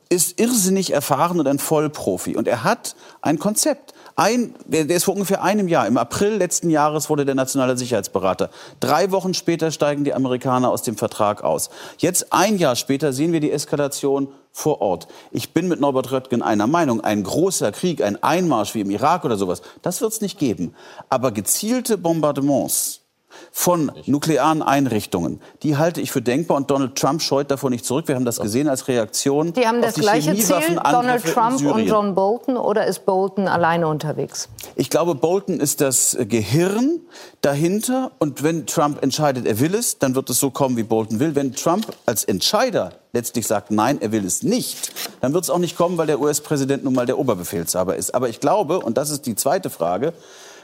ist irrsinnig erfahren und ein Vollprofi. Und er hat ein Konzept. Ein, der, der ist vor ungefähr einem Jahr, im April letzten Jahres wurde der nationale Sicherheitsberater. Drei Wochen später steigen die Amerikaner aus dem Vertrag aus. Jetzt ein Jahr später sehen wir die Eskalation vor Ort. Ich bin mit Norbert Röttgen einer Meinung. Ein großer Krieg, ein Einmarsch wie im Irak oder sowas, das wird es nicht geben. Aber gezielte Bombardements von nuklearen Einrichtungen. Die halte ich für denkbar und Donald Trump scheut davor nicht zurück. Wir haben das gesehen als Reaktion. Die haben das die gleiche Ziel, Donald Trump und John Bolton, oder ist Bolton alleine unterwegs? Ich glaube, Bolton ist das Gehirn dahinter und wenn Trump entscheidet, er will es, dann wird es so kommen, wie Bolton will. Wenn Trump als Entscheider letztlich sagt, nein, er will es nicht, dann wird es auch nicht kommen, weil der US-Präsident nun mal der Oberbefehlshaber ist. Aber ich glaube, und das ist die zweite Frage,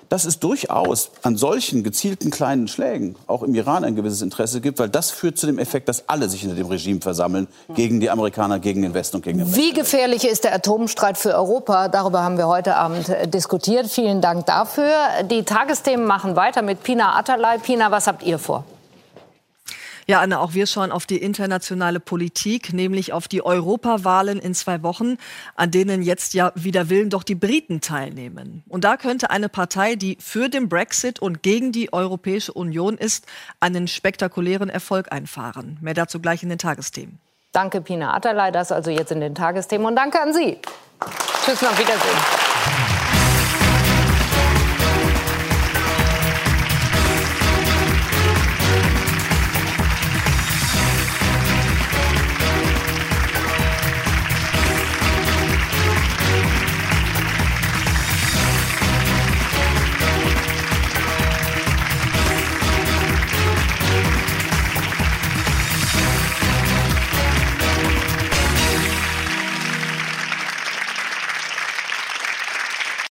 dass es durchaus an solchen gezielten kleinen Schlägen auch im Iran ein gewisses Interesse gibt, weil das führt zu dem Effekt, dass alle sich hinter dem Regime versammeln, gegen die Amerikaner, gegen den Westen und gegen den Westen. Wie gefährlich ist der Atomstreit für Europa? Darüber haben wir heute Abend äh, diskutiert. Vielen Dank dafür. Die Tagesthemen machen weiter mit Pina Atalay. Pina, was habt ihr vor? Ja, Anne, auch wir schauen auf die internationale Politik, nämlich auf die Europawahlen in zwei Wochen, an denen jetzt ja wieder Willen doch die Briten teilnehmen. Und da könnte eine Partei, die für den Brexit und gegen die Europäische Union ist, einen spektakulären Erfolg einfahren. Mehr dazu gleich in den Tagesthemen. Danke, Pina Atalay. Das also jetzt in den Tagesthemen. Und danke an Sie. Tschüss, auf Wiedersehen.